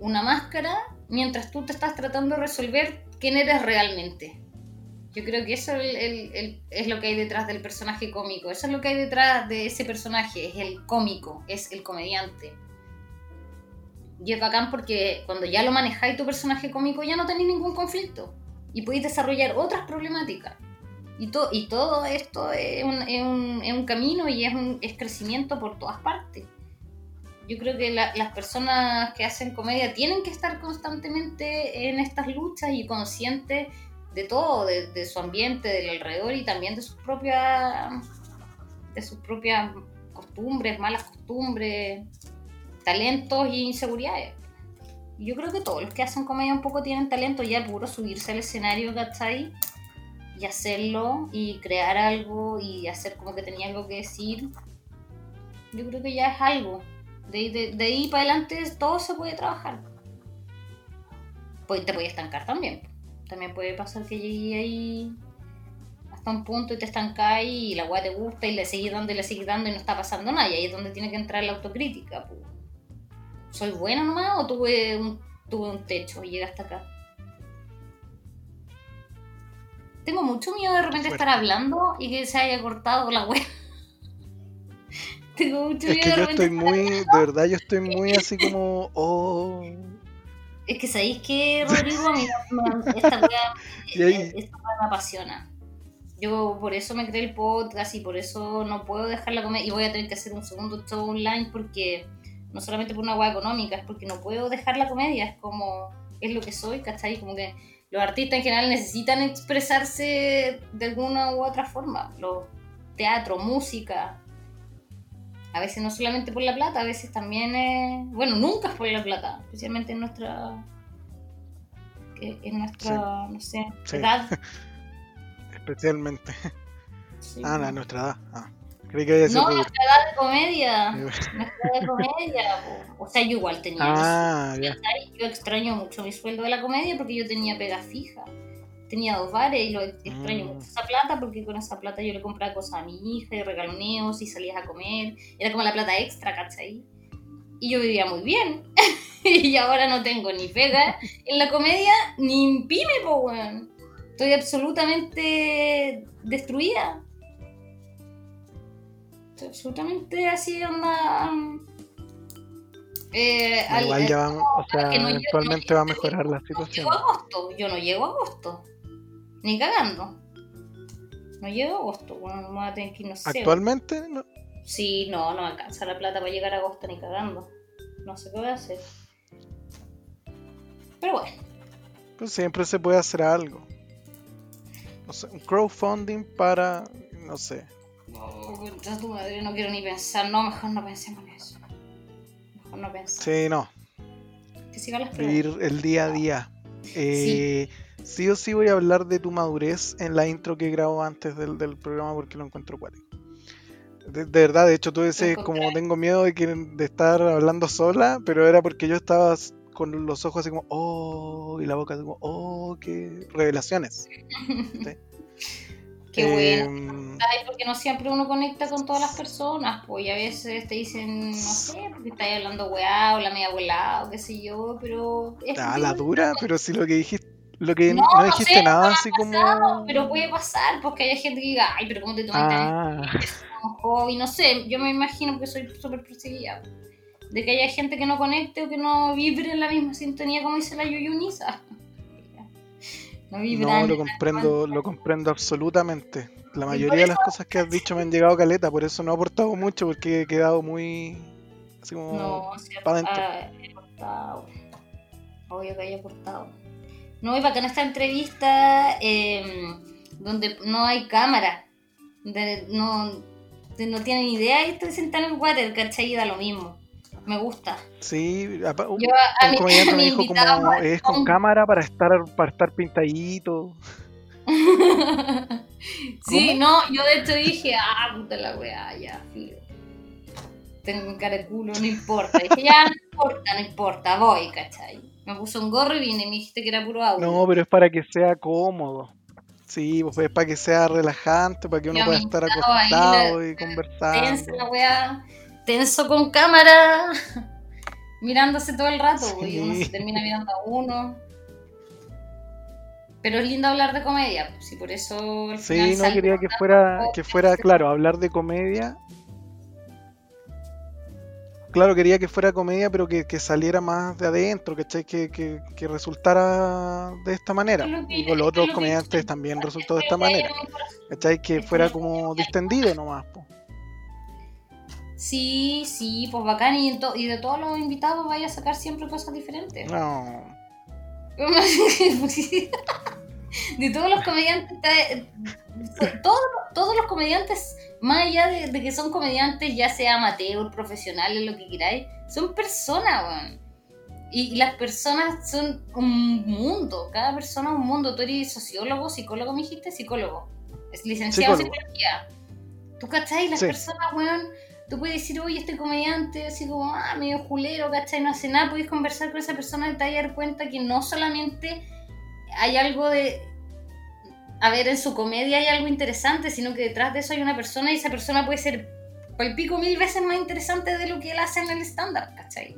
una máscara mientras tú te estás tratando de resolver quién eres realmente. Yo creo que eso el- el- el- es lo que hay detrás del personaje cómico. Eso es lo que hay detrás de ese personaje. Es el cómico, es el comediante. Y es bacán porque cuando ya lo manejáis tu personaje cómico ya no tenéis ningún conflicto. Y podéis desarrollar otras problemáticas. Y, to- y todo esto es un, es un- es un camino y es, un, es crecimiento por todas partes. yo creo que la- las personas que hacen comedia tienen que estar constantemente en estas luchas y conscientes de todo, de, de su ambiente, del alrededor y también de sus propias de sus propias costumbres, malas costumbres, talentos e inseguridades. Y Yo creo que todos los que hacen comedia un poco tienen talento ya puro subirse al escenario, ¿cachai? Y hacerlo y crear algo y hacer como que tenía algo que decir. Yo creo que ya es algo. De, de, de ahí para adelante todo se puede trabajar. Pues te puede estancar también. También puede pasar que llegue ahí hasta un punto y te estancáis y la weá te gusta y le seguís dando y le seguís dando y no está pasando nada. Y ahí es donde tiene que entrar la autocrítica. po. ¿Soy buena nomás o tuve un, tuve un techo y llegué hasta acá? Tengo mucho miedo de repente estar hablando y que se haya cortado la wea. Tengo mucho Es miedo que de yo estoy muy, de verdad, yo estoy muy así como, oh, Es que sabéis que, Rodrigo, a mí esta weá me apasiona. Yo por eso me creé el podcast y por eso no puedo dejar la comedia. Y voy a tener que hacer un segundo show online porque no solamente por una weá económica, es porque no puedo dejar la comedia. Es como, es lo que soy, ¿cachai? Como que los artistas en general necesitan expresarse de alguna u otra forma. Los teatro, música. A veces no solamente por la plata, a veces también es. Bueno, nunca es por la plata, especialmente en nuestra. que- En nuestra, no sé, Sí. edad. especialmente. Sí. Ah, la nuestra edad. Ah, creí que había sido No, nuestra edad de comedia. Nuestra edad de comedia. O sea, yo igual tenía. Ah. ¿cachai? Yo extraño mucho mi sueldo de la comedia porque yo tenía pega fija. Tenía dos bares y lo extraño Mm. mucho esa plata porque con esa plata yo le compraba cosas a mi hija y regaloneos y salías a comer. Era como la plata extra, ¿cachai? Y yo vivía muy bien. y ahora no tengo ni pega en la comedia ni en pyme, po, weón. Estoy absolutamente destruida. Absolutamente así, onda. Eh, al- Igual ya vamos, o sea, no llego- eventualmente no va a llego- mejorar la no situación. llego a agosto, yo no llego a agosto. Ni cagando. No llego a agosto, bueno, vamos a tener que ir, no sé. Actualmente, no. Sí, no, no alcanza la plata para llegar a agosto ni cagando. No sé qué voy a hacer. Pero bueno, pues siempre se puede hacer algo. No sé, un crowdfunding para, no sé. Ya tu madre, no quiero ni pensar. No, mejor no pensemos en eso. Mejor no pensar. Sí, no, Que sigan las vivir el día a día. Eh, sí. o sí voy a hablar de tu madurez en la intro que grabo antes del, del programa porque lo encuentro cuático. De, de verdad, de hecho, tú Lo como tengo miedo de, que, de estar hablando sola, pero era porque yo estaba con los ojos así como, oh, y la boca así como, oh, qué revelaciones. Qué bueno. Em, porque no siempre uno conecta con todas las personas, pues y a veces te dicen, no sé, porque estáis hablando weá o la media weá o qué sé yo, pero... ah, la dura, pero si lo que dijiste, lo que No, no, dijiste sé, nada no así como. pasado, pero puede pasar, porque hay gente que diga, ay, pero ¿cómo te tomaste Ah, como hobby? No sé, yo me imagino que soy súper perseguida. De que haya gente que no conecte o que no vibre en la misma sintonía como dice la Yuyunisa. No lo comprendo, lo comprendo absolutamente. La mayoría de las cosas que has dicho me han llegado caleta, por eso no he aportado mucho, porque he quedado muy. Así como. No, sí, pa' dentro. ah, he aportado. Obvio que haya aportado. No, y bacana esta entrevista eh, donde no hay cámara. De- no, de- no tienen idea y te sentan en el water, ¿cachai? Y da lo mismo. Me gusta. Sí, un, Yo a, un mi, comediante me dijo como es con cámara para estar para estar pintadito. sí, no, yo de hecho dije, ah, puta la weá, ya, filo. Tengo cara de culo, no importa. Dije, ya, no importa, no importa, voy, ¿cachai? Me puse un gorro y vine y me dijiste que era puro audio. No, pero es para que sea cómodo. Sí, pues es para que sea relajante, para que uno pueda estar acostado y tensa conversando. la weá, tenso con cámara, mirándose todo el rato, y uno se termina mirando a uno. Pero es lindo hablar de comedia, pues, sí, por eso al final Sí, no quería que fuera, que fuera, claro, hablar de comedia. Claro, quería que fuera comedia, pero que, que saliera más de adentro, ¿cachai? Que, que, que resultara de esta manera. Y con los otros comediantes también resultó de es esta manera. ¿cachai? Que fuera como distendido nomás. po. Sí, sí, pues bacán. Y, y de todos los invitados vaya a sacar siempre cosas diferentes. No. de todos los comediantes, todos, todos los comediantes, más allá de, que son comediantes, ya sea amateur, profesionales, lo que queráis, son personas, weón. Y, las personas son un mundo, cada persona es un mundo. Tú eres sociólogo, psicólogo, me dijiste, psicólogo. Es licenciado en psicología. ¿Tú cachai? Las personas, weón, tú puedes decir, oye, este comediante, así como, ah, medio julero, ¿cachai? No hace nada, puedes conversar con esa persona y te vas a dar cuenta que no solamente hay algo de. A ver, en su comedia hay algo interesante, sino que detrás de eso hay una persona y esa persona puede ser el pico mil veces más interesante de lo que él hace en el stand-up, ¿cachai?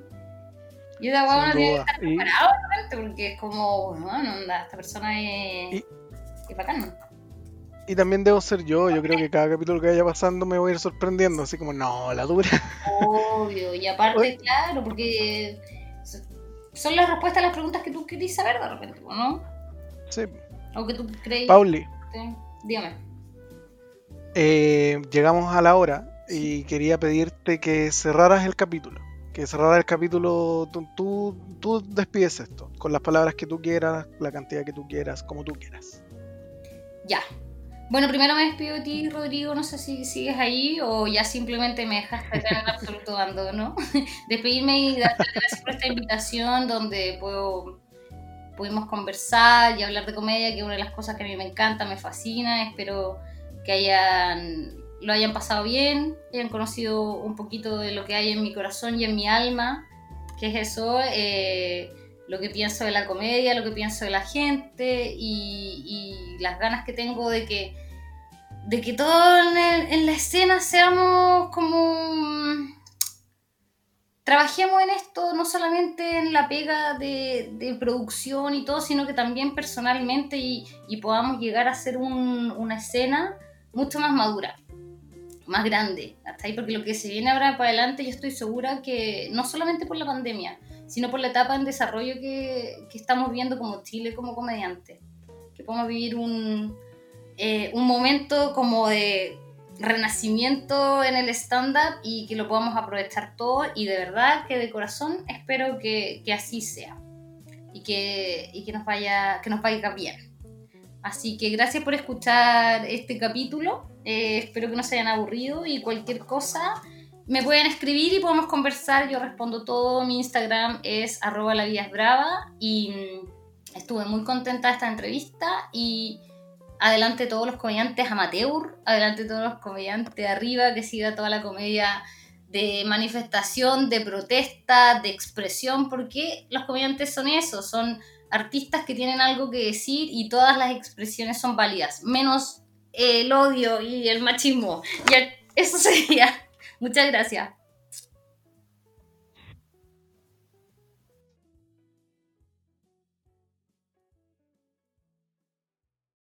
Yo de agua no tiene que estar preparado, porque es como, bueno, esta persona es, es bacán. Y también debo ser yo, yo creo que cada capítulo que vaya pasando me voy a ir sorprendiendo, así como, no, la dura. Obvio, y aparte, claro, porque son las respuestas a las preguntas que tú querís saber de repente, ¿no? Sí. O que tú crees. Pauli. Sí. Dígame. Eh, llegamos a la hora y quería pedirte que cerraras el capítulo. Que cerraras el capítulo, tú, tú, tú despides esto, con las palabras que tú quieras, la cantidad que tú quieras, como tú quieras. Ya, bueno, primero me despido de ti, Rodrigo. No sé si sigues ahí o ya simplemente me dejaste en el absoluto abandono. Despedirme y darte gracias por esta invitación donde puedo, pudimos conversar y hablar de comedia, que es una de las cosas que a mí me encanta, me fascina. Espero que hayan, lo hayan pasado bien, hayan conocido un poquito de lo que hay en mi corazón y en mi alma, que es eso. Eh, lo que pienso de la comedia, lo que pienso de la gente y, las ganas que tengo de que, de que todos en, la escena seamos como... Trabajemos en esto, no solamente en la pega de, producción y todo, sino que también personalmente y, podamos llegar a hacer una escena mucho más madura, más grande, hasta ahí, porque lo que se viene ahora para adelante yo estoy segura que no solamente por la pandemia, sino por la etapa en desarrollo que, que estamos viendo como Chile como comediante. Que podemos vivir un, eh, un momento como de renacimiento en el stand-up y que lo podamos aprovechar todo y de verdad que de corazón espero que, que así sea y que, y que, nos vaya, que nos vaya bien. Así que gracias por escuchar este capítulo, eh, espero que no se hayan aburrido y cualquier cosa me pueden escribir y podemos conversar, yo respondo todo, mi Instagram es arroba la vida brava y mm, estuve muy contenta de esta entrevista y adelante todos los comediantes amateur, adelante todos los comediantes arriba, que siga toda la comedia de manifestación, de protesta, de expresión, porque los comediantes son eso, son artistas que tienen algo que decir y todas las expresiones son válidas, menos el odio y el machismo. Y eso sería. Muchas gracias.